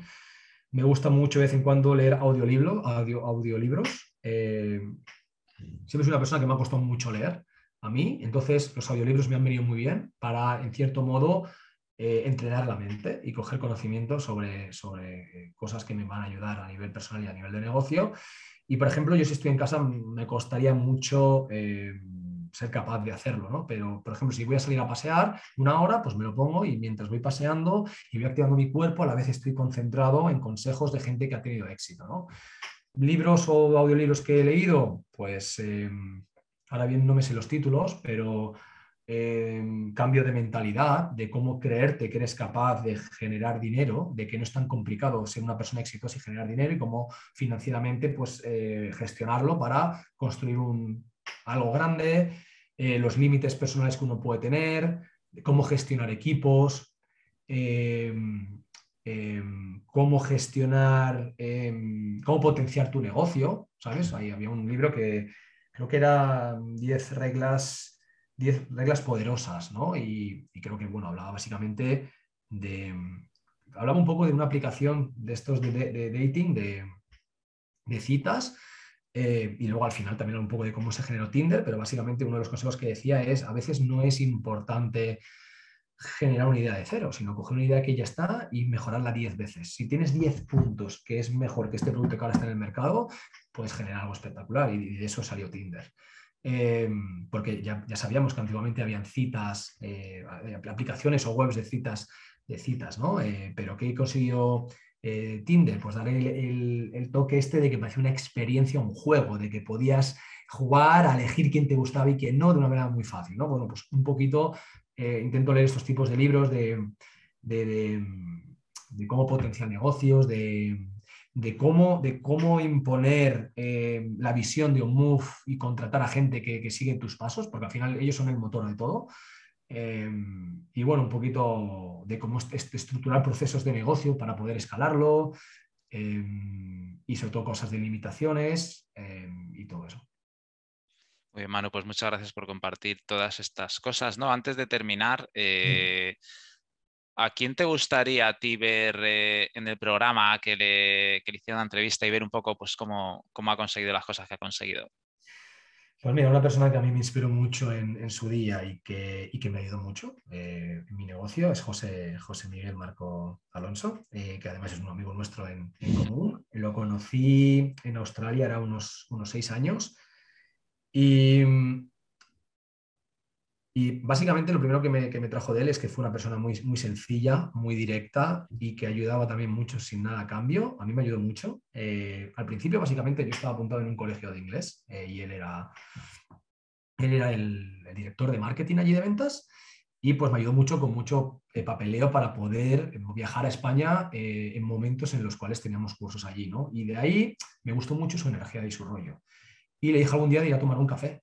me gusta mucho de vez en cuando leer audiolibro, audio, audiolibros. Eh, siempre soy una persona que me ha costado mucho leer a mí, entonces los audiolibros me han venido muy bien para, en cierto modo, eh, entrenar la mente y coger conocimiento sobre, sobre eh, cosas que me van a ayudar a nivel personal y a nivel de negocio. Y, por ejemplo, yo si estoy en casa me costaría mucho ser capaz de hacerlo, ¿no? Pero, por ejemplo, si voy a salir a pasear una hora, pues me lo pongo y mientras voy paseando y voy activando mi cuerpo, a la vez estoy concentrado en consejos de gente que ha tenido éxito, ¿no? Libros o audiolibros que he leído, pues em, ahora bien no me sé los títulos, pero em, cambio de mentalidad, de cómo creerte que eres capaz de generar dinero, de que no es tan complicado ser una persona exitosa y generar dinero y cómo financieramente pues, eh, gestionarlo para construir un, algo grande, eh, los límites personales que uno puede tener, cómo gestionar equipos, em, em, cómo gestionar, em, cómo potenciar tu negocio, ¿sabes? Ahí había un libro que creo que era 10 reglas, 10 reglas poderosas, ¿no? Y, creo que, bueno, hablaba básicamente de, hablaba un poco de una aplicación de estos de, dating, de, de citas, eh, y luego al final también un poco de cómo se generó Tinder, pero básicamente uno de los consejos que decía es, a veces no es importante generar una idea de cero, sino coger una idea que ya está y mejorarla 10 veces. Si tienes 10 puntos que es mejor que este producto que ahora está en el mercado, puedes generar algo espectacular y de eso salió Tinder. Eh, porque ya, sabíamos que antiguamente habían citas, eh, aplicaciones o webs de citas, de citas, ¿no? pero ¿qué consiguió eh, Tinder, pues daré el, toque este de que parecía una experiencia, un juego, de que podías jugar, a elegir quién te gustaba y quién no, de una manera muy fácil, ¿no? Bueno, pues un poquito eh, intento leer estos tipos de libros de, cómo potenciar negocios, de, cómo, de cómo imponer eh, la visión de un move y contratar a gente que, que sigue tus pasos, porque al final ellos son el motor de todo. Em, y bueno, un poquito de cómo estructurar procesos de negocio para poder escalarlo em, y sobre todo cosas de limitaciones em, y todo eso. Muy bien, Manu, pues muchas gracias por compartir todas estas cosas. ¿no? Antes de terminar, eh, ¿a quién te gustaría a ti ver eh, en el programa que le, que le hicieron una entrevista y ver un poco pues, cómo, cómo ha conseguido las cosas que ha conseguido? Pues mira, una persona que a mí me inspiró mucho en, su día y que, que, me ayudó mucho eh, en mi negocio es José, José Miguel Marco Alonso, eh, que además es un amigo nuestro en, común. Lo conocí en Australia, era unos, unos seis años. Y, y básicamente lo primero que me, trajo de él es que fue una persona muy, muy sencilla, muy directa y que ayudaba también mucho sin nada a cambio. A mí me ayudó mucho. Eh, al principio, básicamente, yo estaba apuntado en un colegio de inglés eh, y él era, él era el, director de marketing allí de ventas y pues me ayudó mucho con mucho eh, papeleo para poder viajar a España en momentos en los cuales teníamos cursos allí. ¿no? Y de ahí me gustó mucho su energía y su rollo. Y le dije algún día de ir a tomar un café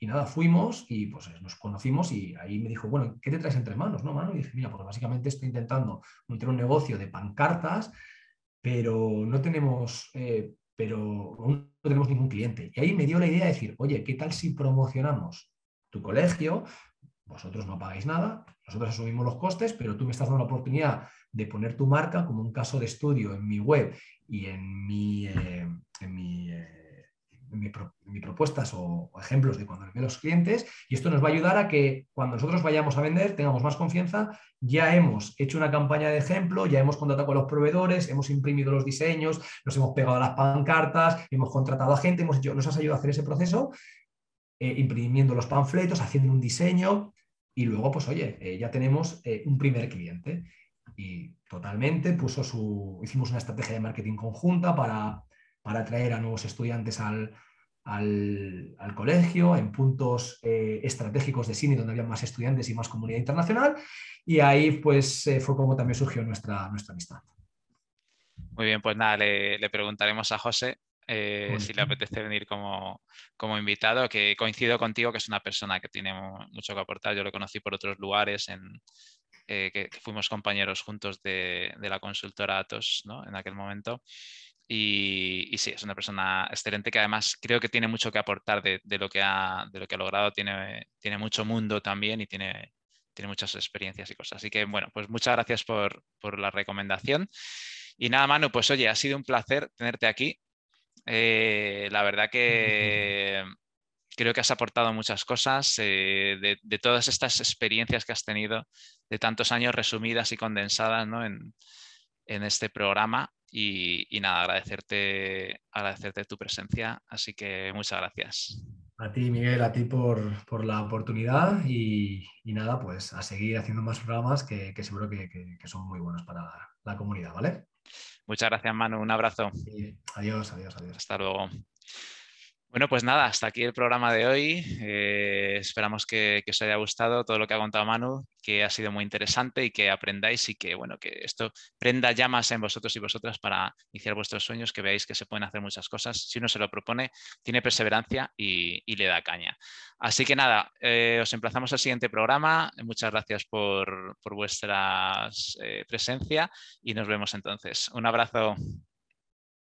y nada, fuimos y pues nos conocimos y ahí me dijo, bueno, ¿qué te traes entre manos? No, mano, y dije, mira, pues básicamente estoy intentando montar un negocio de pancartas, pero no tenemos, eh, pero no tenemos ningún cliente. Y ahí me dio la idea de decir, oye, ¿qué tal si promocionamos tu colegio? vosotros no pagáis nada, nosotros asumimos los costes, pero tú me estás dando la oportunidad de poner tu marca como un caso de estudio en mi web y en mi, eh, en mi eh, mi, propuestas o, ejemplos de cuando le los clientes y esto nos va a ayudar a que cuando nosotros vayamos a vender tengamos más confianza, ya hemos hecho una campaña de ejemplo, ya hemos contratado con los proveedores, hemos imprimido los diseños, nos hemos pegado las pancartas, hemos contratado a gente, hemos hecho, nos has ayudado a hacer ese proceso, eh, imprimiendo los panfletos, haciendo un diseño y luego, pues oye, eh, ya tenemos eh, un primer cliente. Y totalmente puso su, hicimos una estrategia de marketing conjunta para para atraer a nuevos estudiantes al, colegio, en puntos eh, estratégicos de cine donde había más estudiantes y más comunidad internacional. Y ahí pues eh, fue como también surgió nuestra, nuestra amistad. Muy bien, pues nada, le, preguntaremos a José eh, si le apetece venir como, invitado, que coincido contigo que es una persona que tiene mucho que aportar. Yo lo conocí por otros lugares, en, que, fuimos compañeros juntos de, la consultora Atos ¿no? en aquel momento. Y, sí, es una persona excelente que además creo que tiene mucho que aportar de, lo, que ha, de lo que ha logrado. Tiene, tiene mucho mundo también y tiene, tiene muchas experiencias y cosas. Así que bueno, pues muchas gracias por, la recomendación. Y nada, Manu, pues oye, ha sido un placer tenerte aquí. Eh, la verdad que creo que has aportado muchas cosas eh, de, todas estas experiencias que has tenido de tantos años resumidas y condensadas en, en este programa. Y, nada, agradecerte, agradecerte tu presencia. Así que muchas gracias. A ti, Miguel, a ti por, la oportunidad y, nada, pues a seguir haciendo más programas que, seguro que, son muy buenos para la comunidad, ¿vale? Muchas gracias, Manu. Un abrazo. adiós, adiós, adiós. Hasta luego. Bueno, pues nada, hasta aquí el programa de hoy. Eh, esperamos que, os haya gustado todo lo que ha contado Manu, que ha sido muy interesante y que aprendáis y que, bueno, que esto prenda llamas en vosotros y vosotras para iniciar vuestros sueños, que veáis que se pueden hacer muchas cosas. Si uno se lo propone, tiene perseverancia y, le da caña. Así que nada, eh, os emplazamos al siguiente programa. Muchas gracias por, vuestra eh, presencia y nos vemos entonces. Un abrazo.